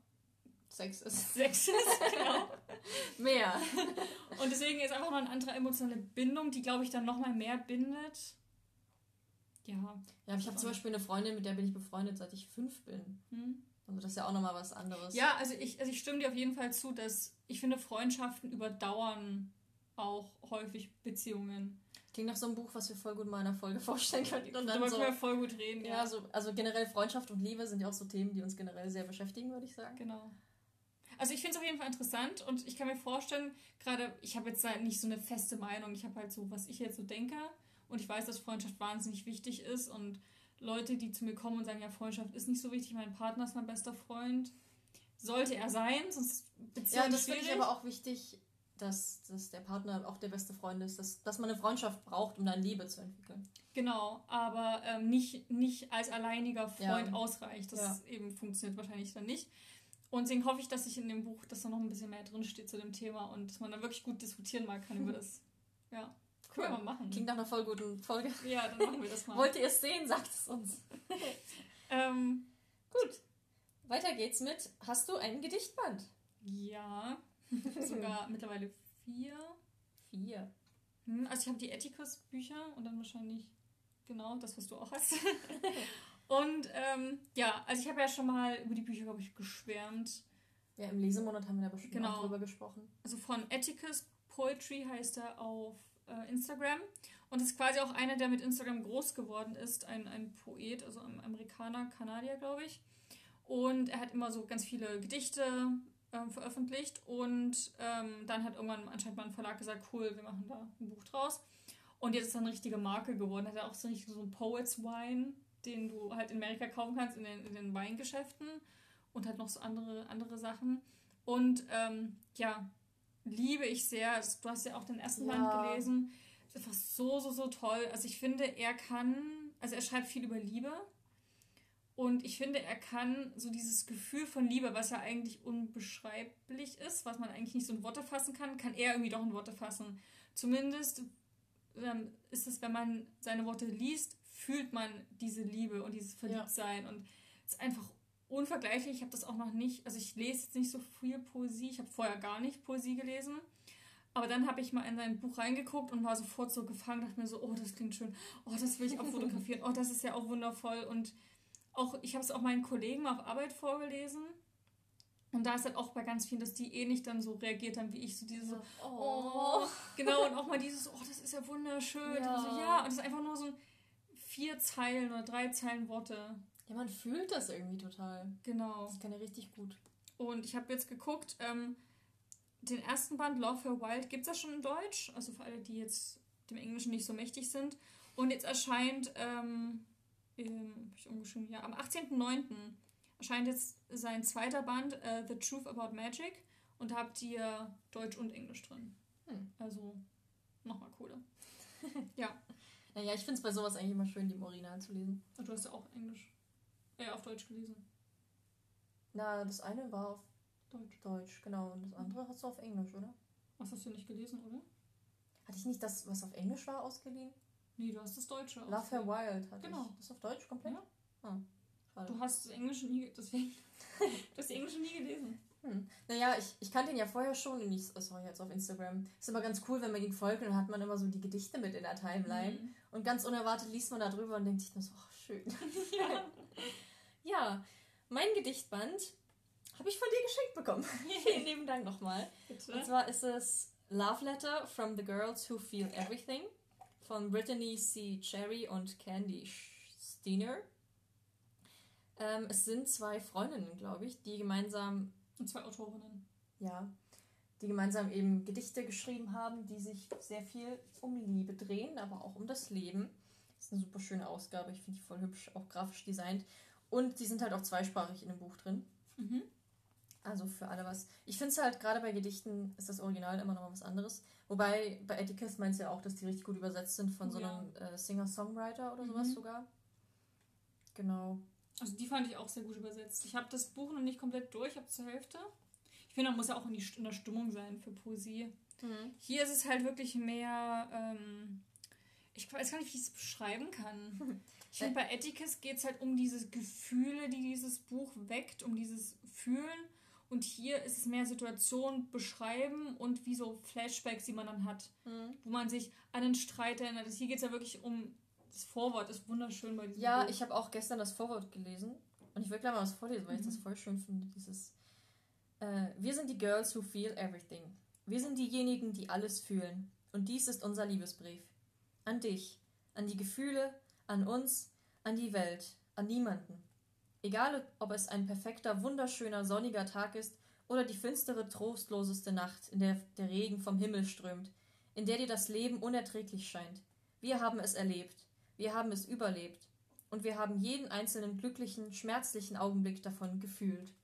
Sex ist. Sex ist, genau. mehr. Und deswegen ist einfach noch eine andere emotionale Bindung, die, glaube ich, dann nochmal mehr bindet. Ja. Ja, aber ich habe zum Beispiel eine Freundin, mit der bin ich befreundet, seit ich fünf bin. Hm? Also das ist ja auch nochmal was anderes. Ja, also ich, also ich stimme dir auf jeden Fall zu, dass ich finde, Freundschaften überdauern auch häufig Beziehungen. Klingt nach so einem Buch, was wir voll gut mal in einer Folge vorstellen könnten. Und dann Darüber so, können wir voll gut reden. Ja, ja. So, also generell Freundschaft und Liebe sind ja auch so Themen, die uns generell sehr beschäftigen, würde ich sagen. Genau. Also ich finde es auf jeden Fall interessant und ich kann mir vorstellen, gerade, ich habe jetzt halt nicht so eine feste Meinung, ich habe halt so, was ich jetzt so denke und ich weiß, dass Freundschaft wahnsinnig wichtig ist und Leute, die zu mir kommen und sagen, ja, Freundschaft ist nicht so wichtig, mein Partner ist mein bester Freund, sollte er sein, sonst Beziehung Ja, das finde ich aber auch wichtig, dass, dass der Partner auch der beste Freund ist, dass, dass man eine Freundschaft braucht, um dann Liebe zu entwickeln. Genau, aber ähm, nicht, nicht als alleiniger Freund ja. ausreicht. Das ja. eben funktioniert wahrscheinlich dann nicht. Und deswegen hoffe ich, dass ich in dem Buch, dass da noch ein bisschen mehr drin steht zu dem Thema und dass man da wirklich gut diskutieren mal kann über das. Ja. Cool. Können wir machen. Klingt nach einer voll guten Folge. Ja, dann machen wir das mal. Wollt ihr es sehen? Sagt es uns. ähm, gut. Weiter geht's mit Hast du einen Gedichtband? Ja. Sogar mittlerweile vier. Vier. Hm, also ich habe die Ethikos-Bücher und dann wahrscheinlich genau das, was du auch hast. Und ähm, ja, also ich habe ja schon mal über die Bücher, glaube ich, geschwärmt. Ja, im Lesemonat haben wir da bestimmt genau. auch drüber gesprochen. Also von Atticus Poetry heißt er auf äh, Instagram. Und ist quasi auch einer, der mit Instagram groß geworden ist. Ein, ein Poet, also ein Amerikaner, Kanadier, glaube ich. Und er hat immer so ganz viele Gedichte ähm, veröffentlicht. Und ähm, dann hat irgendwann anscheinend mal ein Verlag gesagt, cool, wir machen da ein Buch draus. Und jetzt ist er eine richtige Marke geworden. Hat er auch so, richtig so ein Poets Wine den du halt in Amerika kaufen kannst, in den, in den Weingeschäften und halt noch so andere, andere Sachen. Und ähm, ja, liebe ich sehr. Du hast ja auch den ersten ja. Band gelesen. Das ist einfach so, so, so toll. Also ich finde, er kann, also er schreibt viel über Liebe. Und ich finde, er kann so dieses Gefühl von Liebe, was ja eigentlich unbeschreiblich ist, was man eigentlich nicht so in Worte fassen kann, kann er irgendwie doch in Worte fassen. Zumindest ähm, ist es, wenn man seine Worte liest, fühlt man diese Liebe und dieses Verliebtsein. Ja. Und es ist einfach unvergleichlich. Ich habe das auch noch nicht, also ich lese jetzt nicht so viel Poesie. Ich habe vorher gar nicht Poesie gelesen. Aber dann habe ich mal in sein Buch reingeguckt und war sofort so gefangen, dachte mir so, oh, das klingt schön, oh, das will ich auch fotografieren, oh, das ist ja auch wundervoll. Und auch, ich habe es auch meinen Kollegen auf Arbeit vorgelesen. Und da ist halt auch bei ganz vielen, dass die eh nicht dann so reagiert haben wie ich, so diese, oh, oh. genau, und auch mal dieses, oh, das ist ja wunderschön. Ja. Und so, ja, und das ist einfach nur so ein, vier Zeilen oder drei Zeilen Worte. Ja, man fühlt das irgendwie total. Genau. Das kann ja richtig gut. Und ich habe jetzt geguckt, ähm, den ersten Band Love for Wild gibt es ja schon in Deutsch, also für alle, die jetzt dem Englischen nicht so mächtig sind. Und jetzt erscheint, ähm, im, ich umgeschrieben, ja, am 18.09. erscheint jetzt sein zweiter Band, uh, The Truth About Magic. Und da habt ihr Deutsch und Englisch drin. Hm. Also nochmal cooler. ja. Naja, ich finde es bei sowas eigentlich immer schön, die im Original zu lesen. Und du hast ja auch Englisch. Äh, auf Deutsch gelesen. Na, das eine war auf Deutsch. Deutsch, genau. Und das andere hast du auf Englisch, oder? Was hast du nicht gelesen, oder? Hatte ich nicht das, was auf Englisch war, ausgeliehen? Nee, du hast das Deutsche. Love Her Wild hatte genau. ich. Das auf Deutsch komplett? Ja. Ah, schade. Du hast das Englische nie, deswegen, du hast die Englische nie gelesen. Hm. Naja, ich, ich kannte ihn ja vorher schon und ich, sorry, jetzt auf Instagram. Ist immer ganz cool, wenn man ihn folgt und dann hat man immer so die Gedichte mit in der Timeline. Mhm. Und ganz unerwartet liest man da drüber und denkt sich nur so, oh, schön. Ja. Ja, mein Gedichtband habe ich von dir geschenkt bekommen. Vielen lieben Dank nochmal. Und zwar ist es Love Letter from the Girls Who Feel Everything von Brittany C. Cherry und Candy Steiner. Ähm, es sind zwei Freundinnen, glaube ich, die gemeinsam. Und zwei Autorinnen. Ja. Die gemeinsam eben Gedichte geschrieben haben, die sich sehr viel um Liebe drehen, aber auch um das Leben. Das ist eine super schöne Ausgabe. Ich finde die voll hübsch, auch grafisch designt. Und die sind halt auch zweisprachig in dem Buch drin. Mhm. Also für alle was. Ich finde es halt gerade bei Gedichten ist das Original immer noch was anderes. Wobei bei Etiquette meinst du ja auch, dass die richtig gut übersetzt sind von oh, so einem ja. äh, Singer-Songwriter oder mhm. sowas sogar. Genau. Also die fand ich auch sehr gut übersetzt. Ich habe das Buch noch nicht komplett durch, habe zur Hälfte. Ich finde, man muss ja auch in, die, in der Stimmung sein für Poesie. Mhm. Hier ist es halt wirklich mehr, ähm, ich weiß gar nicht, wie ich es beschreiben kann. Ich finde, bei Etiquette geht es halt um diese Gefühle, die dieses Buch weckt, um dieses Fühlen. Und hier ist es mehr Situation beschreiben und wie so Flashbacks, die man dann hat, mhm. wo man sich an einen Streit erinnert. Hier geht es ja wirklich um das Vorwort, ist wunderschön bei diesem Ja, Buch. ich habe auch gestern das Vorwort gelesen und ich will gleich mal was vorlesen, weil mhm. ich das mhm. voll schön finde. Dieses äh, Wir sind die Girls who feel everything. Wir sind diejenigen, die alles fühlen. Und dies ist unser Liebesbrief. An dich, an die Gefühle, an uns, an die Welt, an niemanden. Egal, ob es ein perfekter, wunderschöner, sonniger Tag ist oder die finstere, trostloseste Nacht, in der der Regen vom Himmel strömt, in der dir das Leben unerträglich scheint. Wir haben es erlebt, wir haben es überlebt und wir haben jeden einzelnen glücklichen, schmerzlichen Augenblick davon gefühlt.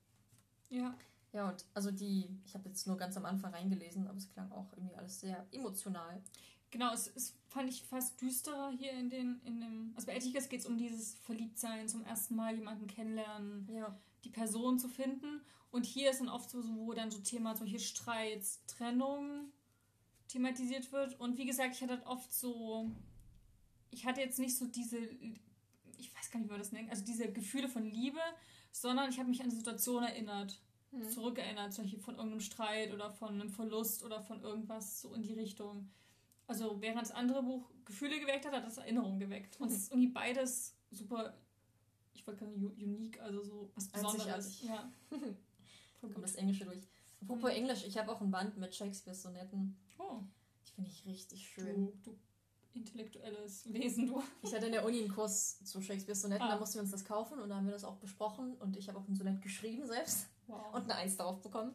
Ja. Ja, und also die, ich habe jetzt nur ganz am Anfang reingelesen, aber es klang auch irgendwie alles sehr emotional. Genau, es, es fand ich fast düsterer hier in den, in dem. Also bei Etikas geht es um dieses Verliebtsein, zum ersten Mal jemanden kennenlernen, ja. die Person zu finden. Und hier ist dann oft so, wo dann so Thema solche Streits, Trennung thematisiert wird. Und wie gesagt, ich hatte halt oft so. Ich hatte jetzt nicht so diese. Ich weiß gar nicht, wie man das nennt. Also diese Gefühle von Liebe, sondern ich habe mich an die Situation erinnert. Hm. Zurückerinnert, zum Beispiel von irgendeinem Streit oder von einem Verlust oder von irgendwas so in die Richtung. Also während das andere Buch Gefühle geweckt hat, hat das Erinnerungen geweckt. Und es ist irgendwie beides super, ich wollte gerade unique, also so was Besonderes. Ja. Kommt das Englische durch. Apropos mhm. Englisch, ich habe auch ein Band mit Shakespeares Sonetten. Oh. Die finde ich richtig schön. Du, du intellektuelles Lesen, du. Ich hatte in der Uni einen Kurs zu Shakespeares Sonetten, ah. da mussten wir uns das kaufen und da haben wir das auch besprochen und ich habe auch ein Sonett geschrieben selbst wow. und eine Eins darauf bekommen.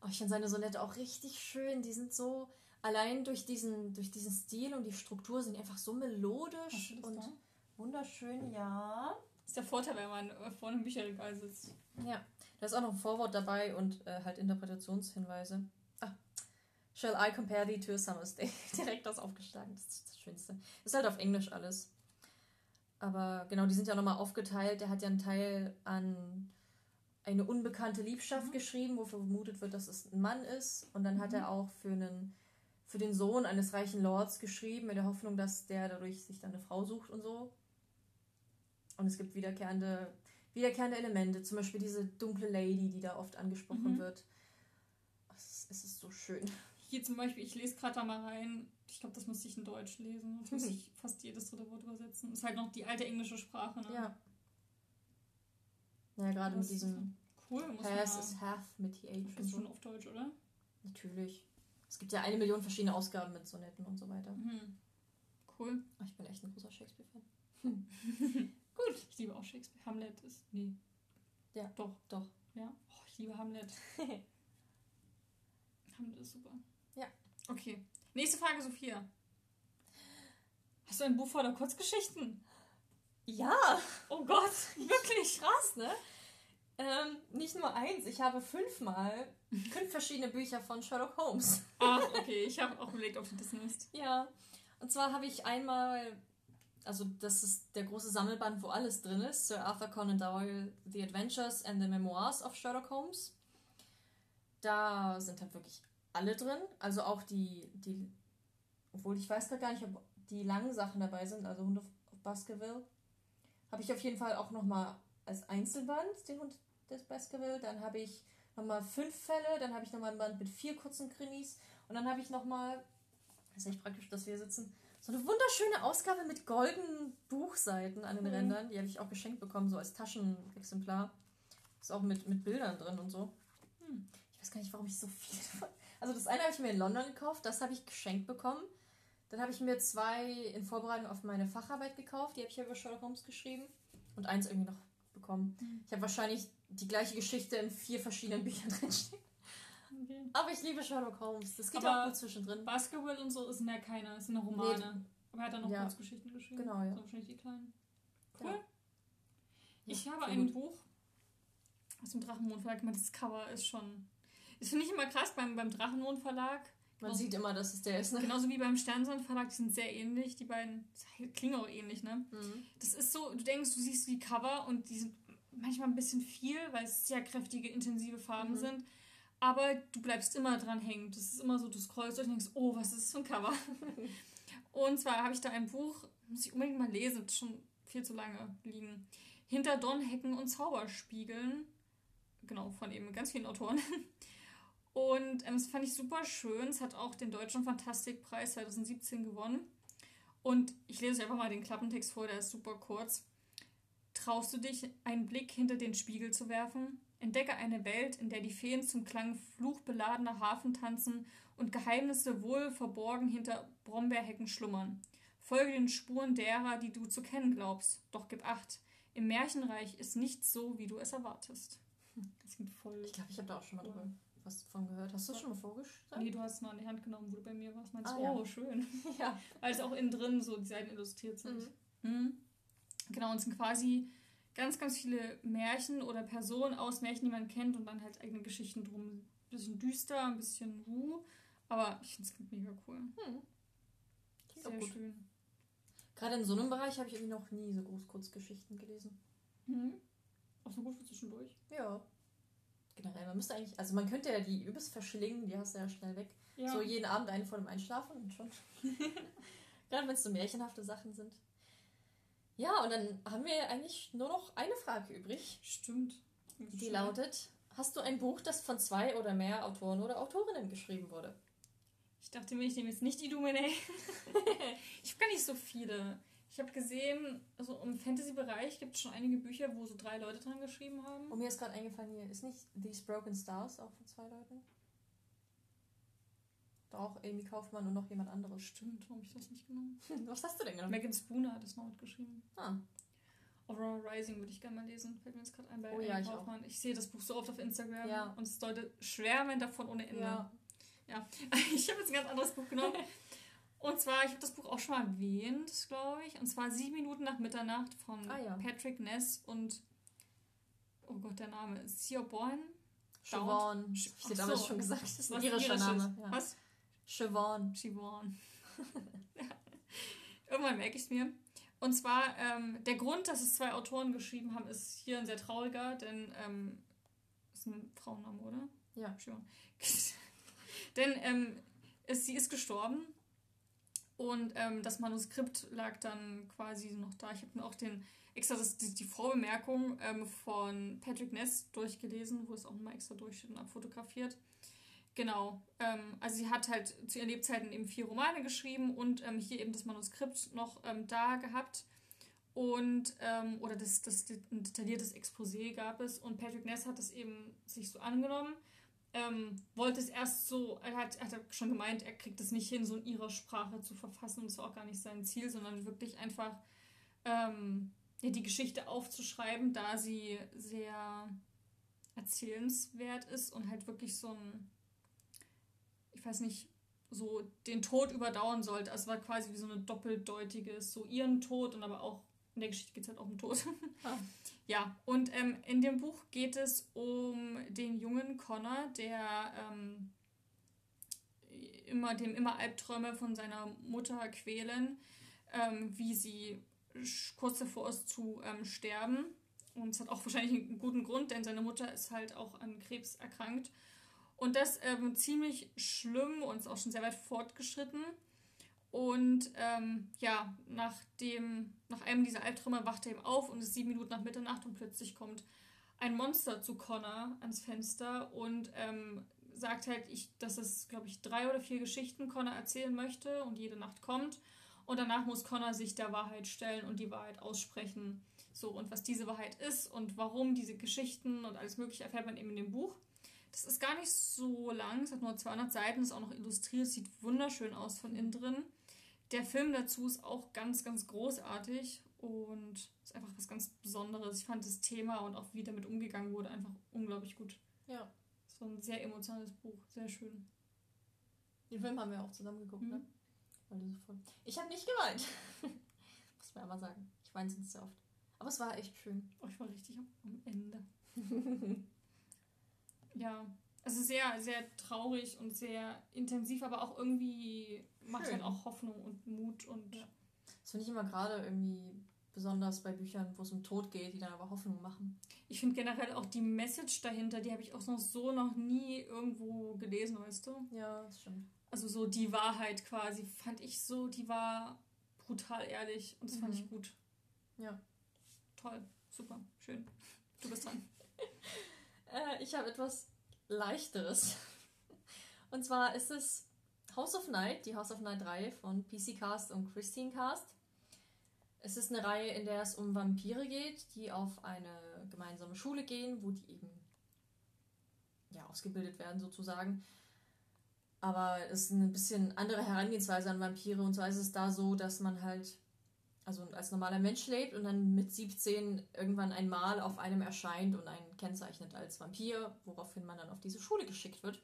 Aber ich finde seine Sonette auch richtig schön. Die sind so, allein durch diesen, durch diesen Stil und die Struktur sind die einfach so melodisch und da? wunderschön, ja. Das ist der Vorteil, wenn man vor einem Bücherregal sitzt. Ja, da ist auch noch ein Vorwort dabei und äh, halt Interpretationshinweise. Ah, Shall I compare thee to a summer's day? Direkt das aufgeschlagen, das ist das Schönste. Das ist halt auf Englisch alles. Aber genau, die sind ja nochmal aufgeteilt. Der hat ja einen Teil an eine unbekannte Liebschaft mhm. geschrieben, wo vermutet wird, dass es ein Mann ist. Und dann mhm. hat er auch für einen für den Sohn eines reichen Lords geschrieben, in der Hoffnung, dass der dadurch sich dann eine Frau sucht und so. Und es gibt wiederkehrende, wiederkehrende Elemente, zum Beispiel diese dunkle Lady, die da oft angesprochen mhm. wird. Es, es, ist so schön. Hier zum Beispiel, ich lese gerade da mal rein, ich glaube, das muss ich in Deutsch lesen. Das muss ich fast jedes dritte Wort übersetzen. Das ist halt noch die alte englische Sprache, ne? Ja. Ja, gerade mit diesem cool, muss has is half mit TH. Das ist schon auf Deutsch, oder? Natürlich. Es gibt ja eine Million verschiedene Ausgaben mit Sonetten und so weiter. Mhm. Cool. Oh, ich bin echt ein großer Shakespeare-Fan. Hm. Gut. Ich liebe auch Shakespeare. Hamlet ist. Nee. Ja. Doch. Doch. Ja. Oh, ich liebe Hamlet. Hamlet ist super. Ja. Okay. Nächste Frage, Sophia. Hast du ein Buch voller Kurzgeschichten? Ja. Oh Gott, wirklich krass, ne? Ähm, nicht nur eins, ich habe fünfmal fünf verschiedene Bücher von Sherlock Holmes. Ah, okay, ich habe auch überlegt, ob du das nimmst. Ja, und zwar habe ich einmal, also das ist der große Sammelband, wo alles drin ist, Sir Arthur Conan Doyle, The Adventures and the Memoirs of Sherlock Holmes. Da sind halt wirklich alle drin, also auch die, die obwohl ich weiß gar nicht, ob die langen Sachen dabei sind, also Hund of Baskerville, habe ich auf jeden Fall auch nochmal als Einzelband den Hund des Baskerville. Dann habe ich nochmal fünf Fälle, dann habe ich nochmal ein Band mit vier kurzen Krimis und dann habe ich nochmal, das ist echt praktisch, dass wir sitzen, so eine wunderschöne Ausgabe mit goldenen Buchseiten an den Mhm. Rändern. Die habe ich auch geschenkt bekommen, so als Taschenexemplar. Ist auch mit, mit Bildern drin und so. Hm. Ich weiß gar nicht, warum ich so viele davon. Also das eine habe ich mir in London gekauft, das habe ich geschenkt bekommen. Dann habe ich mir zwei in Vorbereitung auf meine Facharbeit gekauft, die habe ich ja über Sherlock Holmes geschrieben. Und eins irgendwie noch bekommen. Mhm. Ich habe wahrscheinlich die gleiche Geschichte in vier verschiedenen Büchern drinstehen. Okay. Aber ich liebe Sherlock Holmes. Das geht Aber auch gut zwischendrin. Basketball und so sind ja keine, das sind ja Romane. Aber er hat dann noch Ja. Kurzgeschichten geschrieben. Genau, ja. So wahrscheinlich die kleinen. Cool. Ja. Ich Ja, habe ein gut. Buch aus dem Drachenmond Verlag. Ich meine, Das Cover ist schon. Das finde ich immer krass beim, beim Drachenmond Verlag. Man Genauso- sieht immer, dass es der ist. Ne? Genauso wie beim Sternsonnen Verlag, die sind sehr ähnlich. Die beiden klingen auch ähnlich, ne? Mhm. Das ist so, du denkst, du siehst die Cover und die sind manchmal ein bisschen viel, weil es sehr kräftige, intensive Farben Mhm. sind. Aber du bleibst immer dran hängen. Das ist immer so, du scrollst durch und denkst, oh, was ist das für ein Cover? und zwar habe ich da ein Buch, muss ich unbedingt mal lesen, das ist schon viel zu lange liegen. Hinter Dornhecken und Zauberspiegeln. Genau, von eben ganz vielen Autoren. Und ähm, das fand ich super schön. Es hat auch den Deutschen Fantastikpreis 2017 gewonnen. Und ich lese euch einfach mal den Klappentext vor, der ist super kurz. Traust du dich, einen Blick hinter den Spiegel zu werfen? Entdecke eine Welt, in der die Feen zum Klang fluchbeladener Hafen tanzen und Geheimnisse wohl verborgen hinter Brombeerhecken schlummern. Folge den Spuren derer, die du zu kennen glaubst. Doch gib acht. Im Märchenreich ist nichts so, wie du es erwartest. Das klingt voll. Ich glaube, ich habe da auch schon mal drüber was von gehört. Hast du das schon mal vorgestellt? Nee, du hast es mal in die Hand genommen, wo du bei mir warst. Meinst Ah, du, ja. oh, schön. Ja. Weil es auch innen drin so die Seiten illustriert sind. Mhm. Mhm. Genau, und es sind quasi ganz, ganz viele Märchen oder Personen aus Märchen, die man kennt und dann halt eigene Geschichten drum. Ein bisschen düster, ein bisschen wuh, aber ich finde es mega cool. Hm. Sehr gut. schön. Gerade in so einem Bereich habe ich irgendwie noch nie so groß Kurzgeschichten gelesen. Mhm. Auch so gut für zwischendurch. Ja. Generell, man müsste eigentlich, also man könnte ja die übelst verschlingen, die hast du ja schnell weg. Ja. So jeden Abend eine vor dem Einschlafen und schon. Gerade wenn es so märchenhafte Sachen sind. Ja, und dann haben wir eigentlich nur noch eine Frage übrig. Stimmt. Die lautet: Hast du ein Buch, das von zwei oder mehr Autoren oder Autorinnen geschrieben wurde? Ich dachte mir, ich nehme jetzt nicht Illuminate. ich habe gar nicht so viele. Ich habe gesehen, also im Fantasy-Bereich gibt es schon einige Bücher, wo so drei Leute dran geschrieben haben. Und mir ist gerade eingefallen, hier ist nicht These Broken Stars auch von zwei Leuten? Doch, Amy Kaufmann und noch jemand anderes. Stimmt, warum hab ich das nicht genommen? Was hast du denn genommen? Megan Spooner hat das noch mitgeschrieben. Ah, Aurora Rising würde ich gerne mal lesen. Fällt mir jetzt gerade ein bei Oh Amy ja, ich Kaufmann. Ich sehe das Buch so oft auf Instagram Ja. und es Leute schwärmen davon ohne Ende. Ja. Ja. Ich habe jetzt ein ganz anderes Buch genommen. Und zwar, ich habe das Buch auch schon mal erwähnt, glaube ich. Und zwar Sieben Minuten nach Mitternacht von Ah, ja. Patrick Ness und, oh Gott, der Name ist Siobhan. Siobhan. Ich Ach damals schon gesagt, das ist ein irischer irisch Name. Ja. Was? Siobhan. Siobhan. Irgendwann merke ich es mir. Und zwar, ähm, der Grund, dass es zwei Autoren geschrieben haben, ist hier ein sehr trauriger, denn ähm, ist ein Frauenname, oder? Ja. Siobhan. denn ähm, es, sie ist gestorben und ähm, das Manuskript lag dann quasi noch da. Ich habe mir auch den extra das, die, die Vorbemerkung ähm, von Patrick Ness durchgelesen, wo es auch nochmal extra durchsteht und abfotografiert. Genau. Ähm, also sie hat halt zu ihren Lebzeiten eben vier Romane geschrieben und ähm, hier eben das Manuskript noch ähm, da gehabt. Und, ähm, oder das, das, ein detailliertes Exposé gab es. Und Patrick Ness hat es eben sich so angenommen. Ähm, wollte es erst so, er hat, hat schon gemeint, er kriegt es nicht hin, so in ihrer Sprache zu verfassen. Und das war auch gar nicht sein Ziel, sondern wirklich einfach ähm, ja, die Geschichte aufzuschreiben, da sie sehr erzählenswert ist und halt wirklich so ein, ich weiß nicht, so den Tod überdauern sollte. Also es war quasi wie so eine doppeldeutiges, so ihren Tod und aber auch in der Geschichte geht es halt auch um Tod. Ah. Ja, und ähm, in dem Buch geht es um den jungen Connor, der ähm, immer, dem immer Albträume von seiner Mutter quälen, ähm, wie sie kurz davor ist zu ähm, sterben. Und es hat auch wahrscheinlich einen guten Grund, denn seine Mutter ist halt auch an Krebs erkrankt. Und das ähm, ziemlich schlimm und ist auch schon sehr weit fortgeschritten. Und ähm, ja, nach, dem, nach einem dieser Albträume wacht er eben auf und es ist sieben Minuten nach Mitternacht und plötzlich kommt ein Monster zu Connor ans Fenster und ähm, sagt halt, ich, dass es, glaube ich, drei oder vier Geschichten Connor erzählen möchte und jede Nacht kommt. Und danach muss Connor sich der Wahrheit stellen und die Wahrheit aussprechen. So, und was diese Wahrheit ist und warum diese Geschichten und alles Mögliche erfährt man eben in dem Buch. Das ist gar nicht so lang, es hat nur 200 Seiten, ist auch noch illustriert, sieht wunderschön aus von innen drin. Der Film dazu ist auch ganz, ganz großartig und ist einfach was ganz Besonderes. Ich fand das Thema und auch wie damit umgegangen wurde einfach unglaublich gut. Ja. So ein sehr emotionales Buch, sehr schön. Den Film haben wir auch zusammen geguckt, mhm. ne? Ich habe nicht geweint. Muss man aber sagen. Ich weine sonst sehr oft. Aber es war echt schön. Oh, ich war richtig am Ende. ja, also sehr, sehr traurig und sehr intensiv, aber auch irgendwie macht halt auch Hoffnung und Mut und. Ja. Das finde ich immer gerade irgendwie besonders bei Büchern, wo es um Tod geht, die dann aber Hoffnung machen. Ich finde generell auch die Message dahinter, die habe ich auch noch so noch nie irgendwo gelesen, weißt du? Ja, das stimmt. Also so die Wahrheit quasi, fand ich so, die war brutal ehrlich und das mhm. fand ich gut. Ja. Toll, super, schön. Du bist dran. Äh, ich habe etwas leichteres. Und zwar ist es House of Night, die House of Night Reihe von PC Cast und Christine Cast. Es ist eine Reihe, in der es um Vampire geht, die auf eine gemeinsame Schule gehen, wo die eben ja, ausgebildet werden sozusagen. Aber es ist eine bisschen andere Herangehensweise an Vampire. Und zwar ist es da so, dass man halt also als normaler Mensch lebt und dann mit 17 irgendwann einmal auf einem erscheint und einen kennzeichnet als Vampir, woraufhin man dann auf diese Schule geschickt wird.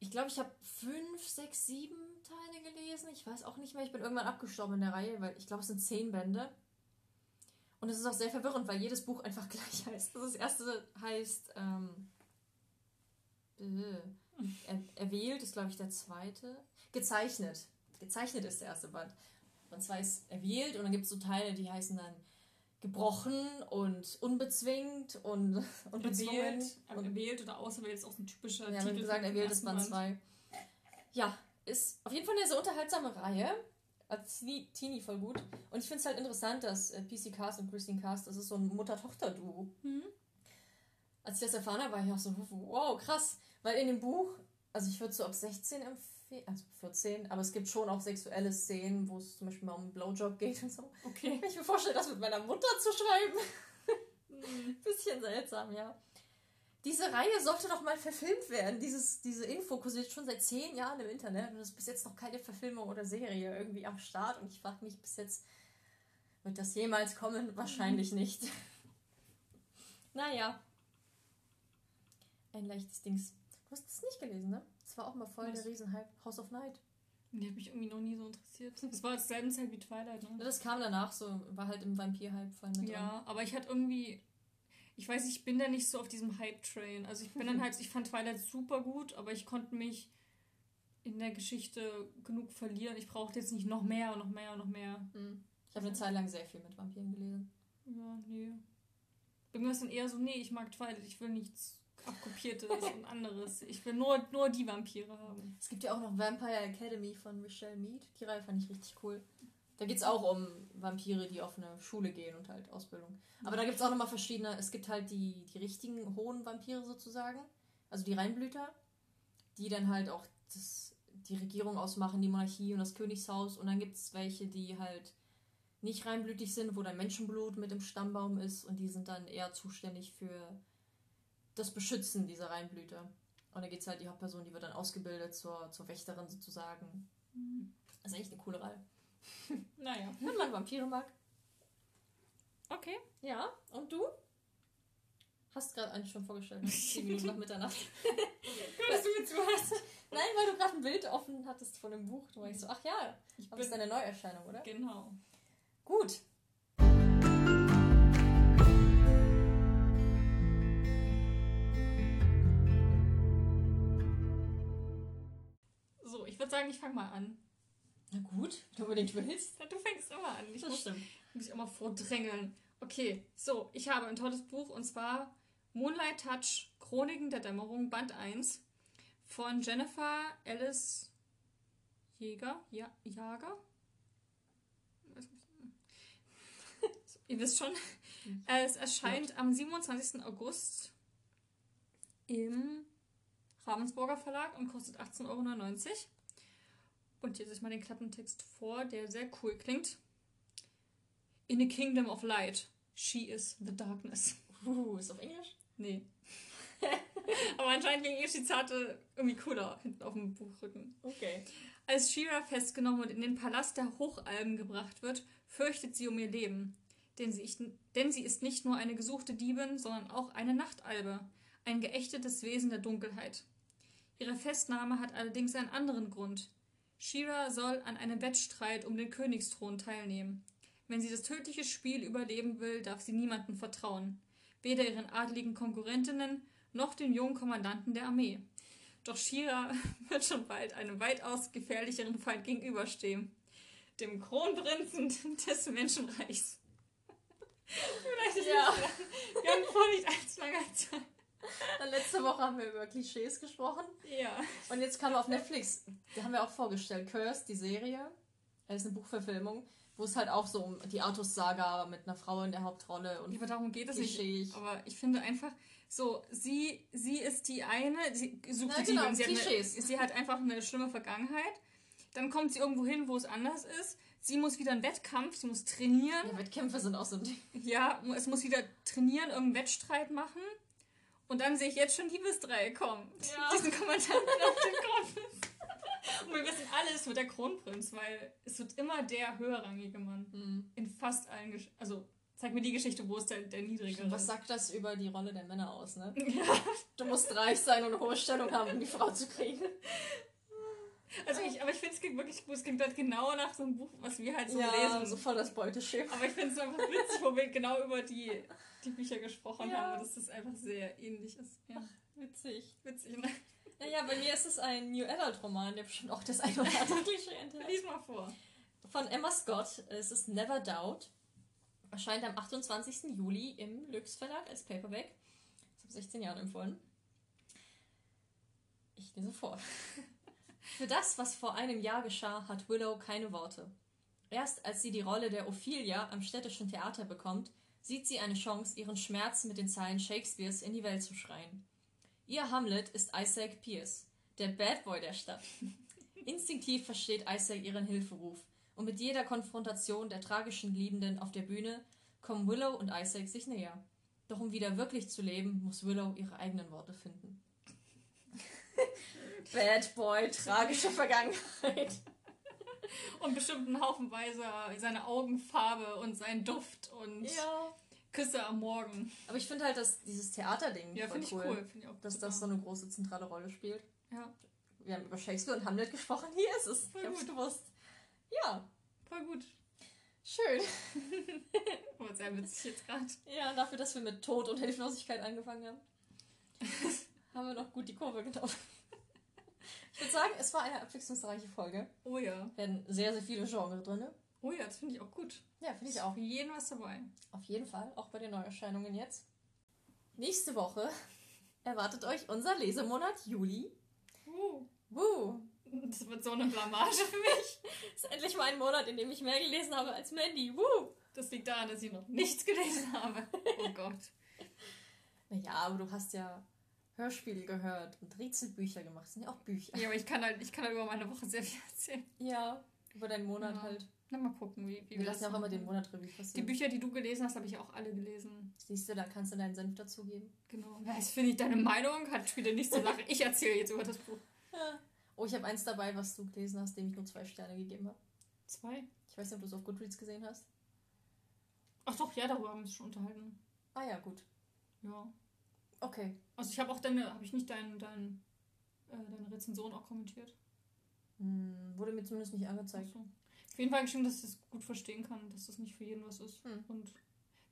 Ich glaube, ich habe fünf, sechs, sieben Teile gelesen. Ich weiß auch nicht mehr. Ich bin irgendwann abgestorben in der Reihe, weil ich glaube, es sind zehn Bände. Und es ist auch sehr verwirrend, weil jedes Buch einfach gleich heißt. Das erste heißt ähm, äh, er, erwählt ist, glaube ich, der zweite. Gezeichnet. Gezeichnet ist der erste Band. Und zwar ist erwählt und dann gibt es so Teile, die heißen dann gebrochen und unbezwingt und unbezwungen. Erwählt, und erwählt oder auserwählt ist auch so ein typischer ja, Titel. Ja, gesagt, erwählt ist Band 2. Ja, ist auf jeden Fall eine sehr unterhaltsame Reihe. Als Teenie voll gut. Und ich finde es halt interessant, dass äh, PC Cast und Christine Cast, das ist so ein Mutter-Tochter-Duo. Mhm. Als ich das erfahren habe, war ich auch so, wow, krass. Weil in dem Buch, also ich würde so ab 16 empfehlen, also 14, aber es gibt schon auch sexuelle Szenen, wo es zum Beispiel mal um einen Blowjob geht und so. Okay. Ich mir vorstellen, das mit meiner Mutter zu schreiben. Mhm. Bisschen seltsam, ja. Diese Reihe sollte noch mal verfilmt werden. Dieses, diese Info kursiert schon seit zehn Jahren im Internet und es ist bis jetzt noch keine Verfilmung oder Serie irgendwie am Start. Und ich frage mich bis jetzt, wird das jemals kommen? Wahrscheinlich mhm. nicht. naja. Ein leichtes Dings. Du hast es nicht gelesen, ne? Das war auch mal voll Was? der Riesenhype. House of Night. Die hat mich irgendwie noch nie so interessiert. Das war selben Zeit wie Twilight, ne? Das kam danach so, war halt im Vampir-Hype voll mit Ja, drin. aber ich hatte irgendwie. Ich weiß, ich bin da nicht so auf diesem Hype-Train. Also ich bin dann halt, ich fand Twilight super gut, aber ich konnte mich in der Geschichte genug verlieren. Ich brauchte jetzt nicht noch mehr und noch mehr und noch mehr. Hm. Ich habe eine Zeit lang sehr viel mit Vampiren gelesen. Ja, nee. Bei mir ist dann eher so, nee, ich mag Twilight, ich will nichts abkopiertes und anderes. Ich will nur, nur die Vampire haben. Es gibt ja auch noch Vampire Academy von Michelle Mead. Die Reihe fand ich richtig cool. Da geht es auch um Vampire, die auf eine Schule gehen und halt Ausbildung. Aber da gibt es auch nochmal verschiedene. Es gibt halt die, die richtigen hohen Vampire sozusagen. Also die Reinblüter, die dann halt auch das, die Regierung ausmachen, die Monarchie und das Königshaus. Und dann gibt es welche, die halt nicht reinblütig sind, wo dann Menschenblut mit im Stammbaum ist und die sind dann eher zuständig für das Beschützen dieser Reinblüter. Und da geht es halt, die Hauptperson, die wird dann ausgebildet zur, zur Wächterin sozusagen. Mhm. Das ist echt eine coole Reihe. Naja. Wenn man Vampire mag. Okay. Ja, und du? Hast gerade eigentlich schon vorgestellt, 10 Minuten nach Mitternacht. Dass du mir zuhörst. Nein, weil du gerade ein Bild offen hattest von dem Buch. Du warst so, ach ja, ich das ist eine Neuerscheinung, oder? Genau. Gut, ich fange mal an. Na gut, wenn du unbedingt willst. Du fängst immer an. Ich das muss, stimmt. Muss ich immer vordrängeln. Okay, so, ich habe ein tolles Buch und zwar Moonlight Touch, Chroniken der Dämmerung, Band 1 von Jennifer Alice Jäger. Ja, Jager? Ihr wisst schon. Es erscheint am 27. August im Ravensburger Verlag und kostet 18,99 Euro. Und jetzt ist mal den Klappentext vor, der sehr cool klingt. In a kingdom of light, she is the darkness. Uh, ist auf Englisch? Nee. Aber anscheinend klingen eh Zitate irgendwie cooler hinten auf dem Buchrücken. Okay. Als Shira festgenommen und in den Palast der Hochalben gebracht wird, fürchtet sie um ihr Leben. Denn sie, denn sie ist nicht nur eine gesuchte Diebin, sondern auch eine Nachtalbe, ein geächtetes Wesen der Dunkelheit. Ihre Festnahme hat allerdings einen anderen Grund. Shira soll an einem Wettstreit um den Königsthron teilnehmen. Wenn sie das tödliche Spiel überleben will, darf sie niemandem vertrauen. Weder ihren adligen Konkurrentinnen noch dem jungen Kommandanten der Armee. Doch Shira wird schon bald einem weitaus gefährlicheren Feind gegenüberstehen. Dem Kronprinzen des Menschenreichs. Vielleicht ist Ja. es Wir haben vor nicht allzu langer Zeit. Dann letzte Woche haben wir über Klischees gesprochen. Ja. Und jetzt kam auf Netflix, die haben wir auch vorgestellt, Cursed, die Serie. Das ist eine Buchverfilmung, wo es halt auch so um die Artus-Saga mit einer Frau in der Hauptrolle und Aber darum geht es nicht. Aber ich finde einfach, so, sie, sie ist die eine, sie sucht Na die genau. Sie hat, Klischees. eine, sie hat einfach eine schlimme Vergangenheit. Dann kommt sie irgendwo hin, wo es anders ist. Sie muss wieder einen Wettkampf, sie muss trainieren. Ja, Wettkämpfe sind auch so ein Ding. Ja, es muss wieder trainieren, irgendeinen Wettstreit machen. Und dann sehe ich jetzt schon Liebesdreieck kommen. Ja. Diesen Kommandanten auf dem Kronprinz. Und wir wissen alles wird der Kronprinz, weil es wird immer der höherrangige Mann. Hm. In fast allen Gesch Also, zeig mir die Geschichte, wo es der, der niedrigere Was ist. sagt das über die Rolle der Männer aus, ne? Ja. Du musst reich sein und eine hohe Stellung haben, um die Frau zu kriegen. Also ich, aber ich finde, es klingt wirklich gut. Es klingt halt genau nach so einem Buch, was wir halt so ja, lesen. so voll das Beuteschema. Aber ich finde es einfach witzig, wo wir genau über die, die Bücher gesprochen Ja. haben dass das einfach sehr ähnlich ist. Ja, Witzig. witzig. Ne? Naja, bei mir ist es ein New Adult Roman, der bestimmt auch das ein oder andere Klischee enthält. Lies mal vor. Von Emma Scott. Es ist Never Doubt. Erscheint am 28. Juli im Lux Verlag als Paperback. Ist ab 16 Jahren empfohlen. Ich lese vor. Für das, was vor einem Jahr geschah, hat Willow keine Worte. Erst als sie die Rolle der Ophelia am städtischen Theater bekommt, sieht sie eine Chance, ihren Schmerz mit den Zeilen Shakespeares in die Welt zu schreien. Ihr Hamlet ist Isaac Pierce, der Bad Boy der Stadt. Instinktiv versteht Isaac ihren Hilferuf und mit jeder Konfrontation der tragischen Liebenden auf der Bühne kommen Willow und Isaac sich näher. Doch um wieder wirklich zu leben, muss Willow ihre eigenen Worte finden. Bad Boy, tragische Vergangenheit. Und bestimmt einen Haufenweise seine Augenfarbe und seinen Duft und Ja. Küsse am Morgen. Aber ich finde halt, dass dieses Theaterding Ja, finde ich cool. Finde ich auch dass super. das so eine große zentrale Rolle spielt. Ja, Wir haben über Shakespeare und Hamlet gesprochen. Hier ist es. Voll ich hab's gut. gewusst. Ja, voll gut. schön. Aber sehr witzig jetzt gerade. Ja, dafür, dass wir mit Tod und Hilflosigkeit angefangen haben, haben wir noch gut die Kurve genommen. Ich würde sagen, es war eine abwechslungsreiche Folge. Oh ja. werden sehr, sehr viele Genres drin. Oh ja, das finde ich auch gut. Ja, finde ich auch. Für jeden was dabei. Auf jeden Fall, auch bei den Neuerscheinungen jetzt. Nächste Woche erwartet euch unser Lesemonat Juli. Uh, Woo! das wird so eine Blamage für mich. Ist endlich mal ein Monat, in dem ich mehr gelesen habe als Mandy. Woo! Das liegt daran, dass ich noch nichts gelesen habe. Oh Gott. Naja, aber du hast ja Hörspiele gehört und Rätselbücher gemacht. Das sind ja auch Bücher. Ja, aber ich kann halt, ich kann halt über meine Woche sehr viel erzählen. Ja, über deinen Monat Ja. halt. Na, mal gucken, wie, wie Wir lassen ja auch immer den. Monat Revue Die passieren. Bücher, die du gelesen hast, habe ich auch alle gelesen. Siehst du, da kannst du deinen Senf dazugeben. Genau. Was finde ich deine Meinung? Hat wieder nichts zu sagen. Ich erzähle jetzt über das Buch. Oh, ich habe eins dabei, was du gelesen hast, dem ich nur zwei Sterne gegeben habe. Zwei? Ich weiß nicht, ob du es auf Goodreads gesehen hast. Ach doch, ja, darüber haben wir uns schon unterhalten. Ah ja, gut. Ja. Okay. Also ich habe auch deine, habe ich nicht dein, dein, äh, deine Rezension auch kommentiert? Hm, wurde mir zumindest nicht angezeigt. so. Auf jeden Fall geschrieben, dass ich das gut verstehen kann, dass das nicht für jeden was ist. Hm. Und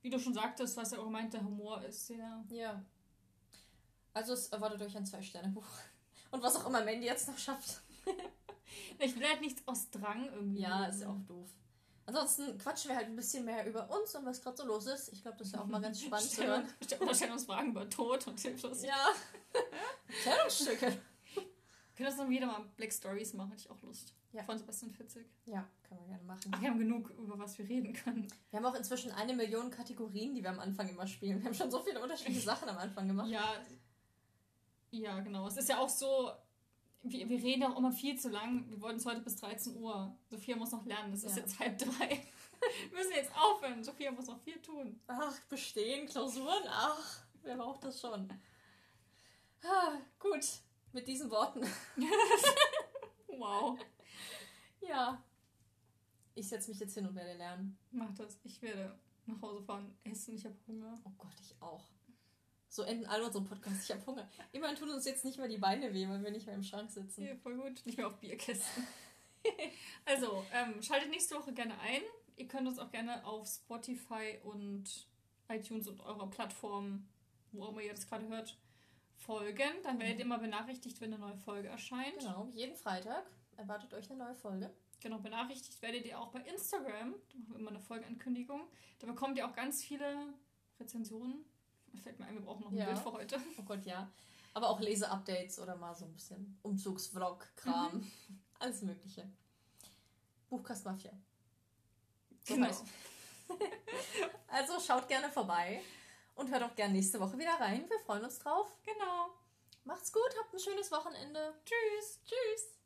wie du schon sagtest, was er auch meint, der Humor ist sehr. Ja. Also es erwartet euch ein Zwei-Sterne-Buch. Und was auch immer Mandy jetzt noch schafft. Ich will halt nichts aus Drang irgendwie. Ja, ist ja auch doof. Ansonsten quatschen wir halt ein bisschen mehr über uns und was gerade so los ist. Ich glaube, das ist ja auch mal ganz spannend zu hören. Oder stellen uns Fragen über Tod und Hilflos. Ja. Kleidungsstücke. Wir können das dann wieder mal Black Stories machen, hätte ich auch Lust. Ja. Von Sebastian Fitzek. Ja, kann man gerne machen. Ach, wir haben genug, über was wir reden können. Wir haben auch inzwischen eine Million Kategorien, die wir am Anfang immer spielen. Wir haben schon so viele unterschiedliche Sachen am Anfang gemacht. Ja. Ja, genau. Es ist ja auch so, wir, wir reden auch immer viel zu lang. Wir wollten es heute bis 13 Uhr. Sophia muss noch lernen. Es ist Ja. jetzt halb drei. Wir müssen jetzt aufhören. Sophia muss noch viel tun. Ach, bestehen, Klausuren, ach, wer braucht das schon? Ah, gut, mit diesen Worten. Wow. Ja. Ich setze mich jetzt hin und werde lernen. Mach das. Ich werde nach Hause fahren, essen. Ich habe Hunger. Oh Gott, ich auch. So enden alle unsere Podcasts. Ich habe Hunger. Immerhin tun uns jetzt nicht mehr die Beine weh, weil wir nicht mehr im Schrank sitzen. Ja, voll gut. Nicht mehr auf Bierkästen. also, ähm, schaltet nächste Woche gerne ein. Ihr könnt uns auch gerne auf Spotify und iTunes und eurer Plattform, wo auch immer ihr das gerade hört, folgen. Dann werdet ihr immer benachrichtigt, wenn eine neue Folge erscheint. Genau, jeden Freitag erwartet euch eine neue Folge. Genau, benachrichtigt werdet ihr auch bei Instagram. Da machen wir immer eine Folgeankündigung. Da bekommt ihr auch ganz viele Rezensionen. Fällt mir ein, wir brauchen noch ein Ja. Bild für heute. Oh Gott, ja. Aber auch Lese-Updates oder mal so ein bisschen Umzugsvlog-Kram. Alles Mögliche. Buchkast Mafia. So Genau. Also schaut gerne vorbei und hört auch gerne nächste Woche wieder rein. Wir freuen uns drauf. Genau. Macht's gut, habt ein schönes Wochenende. Tschüss. Tschüss.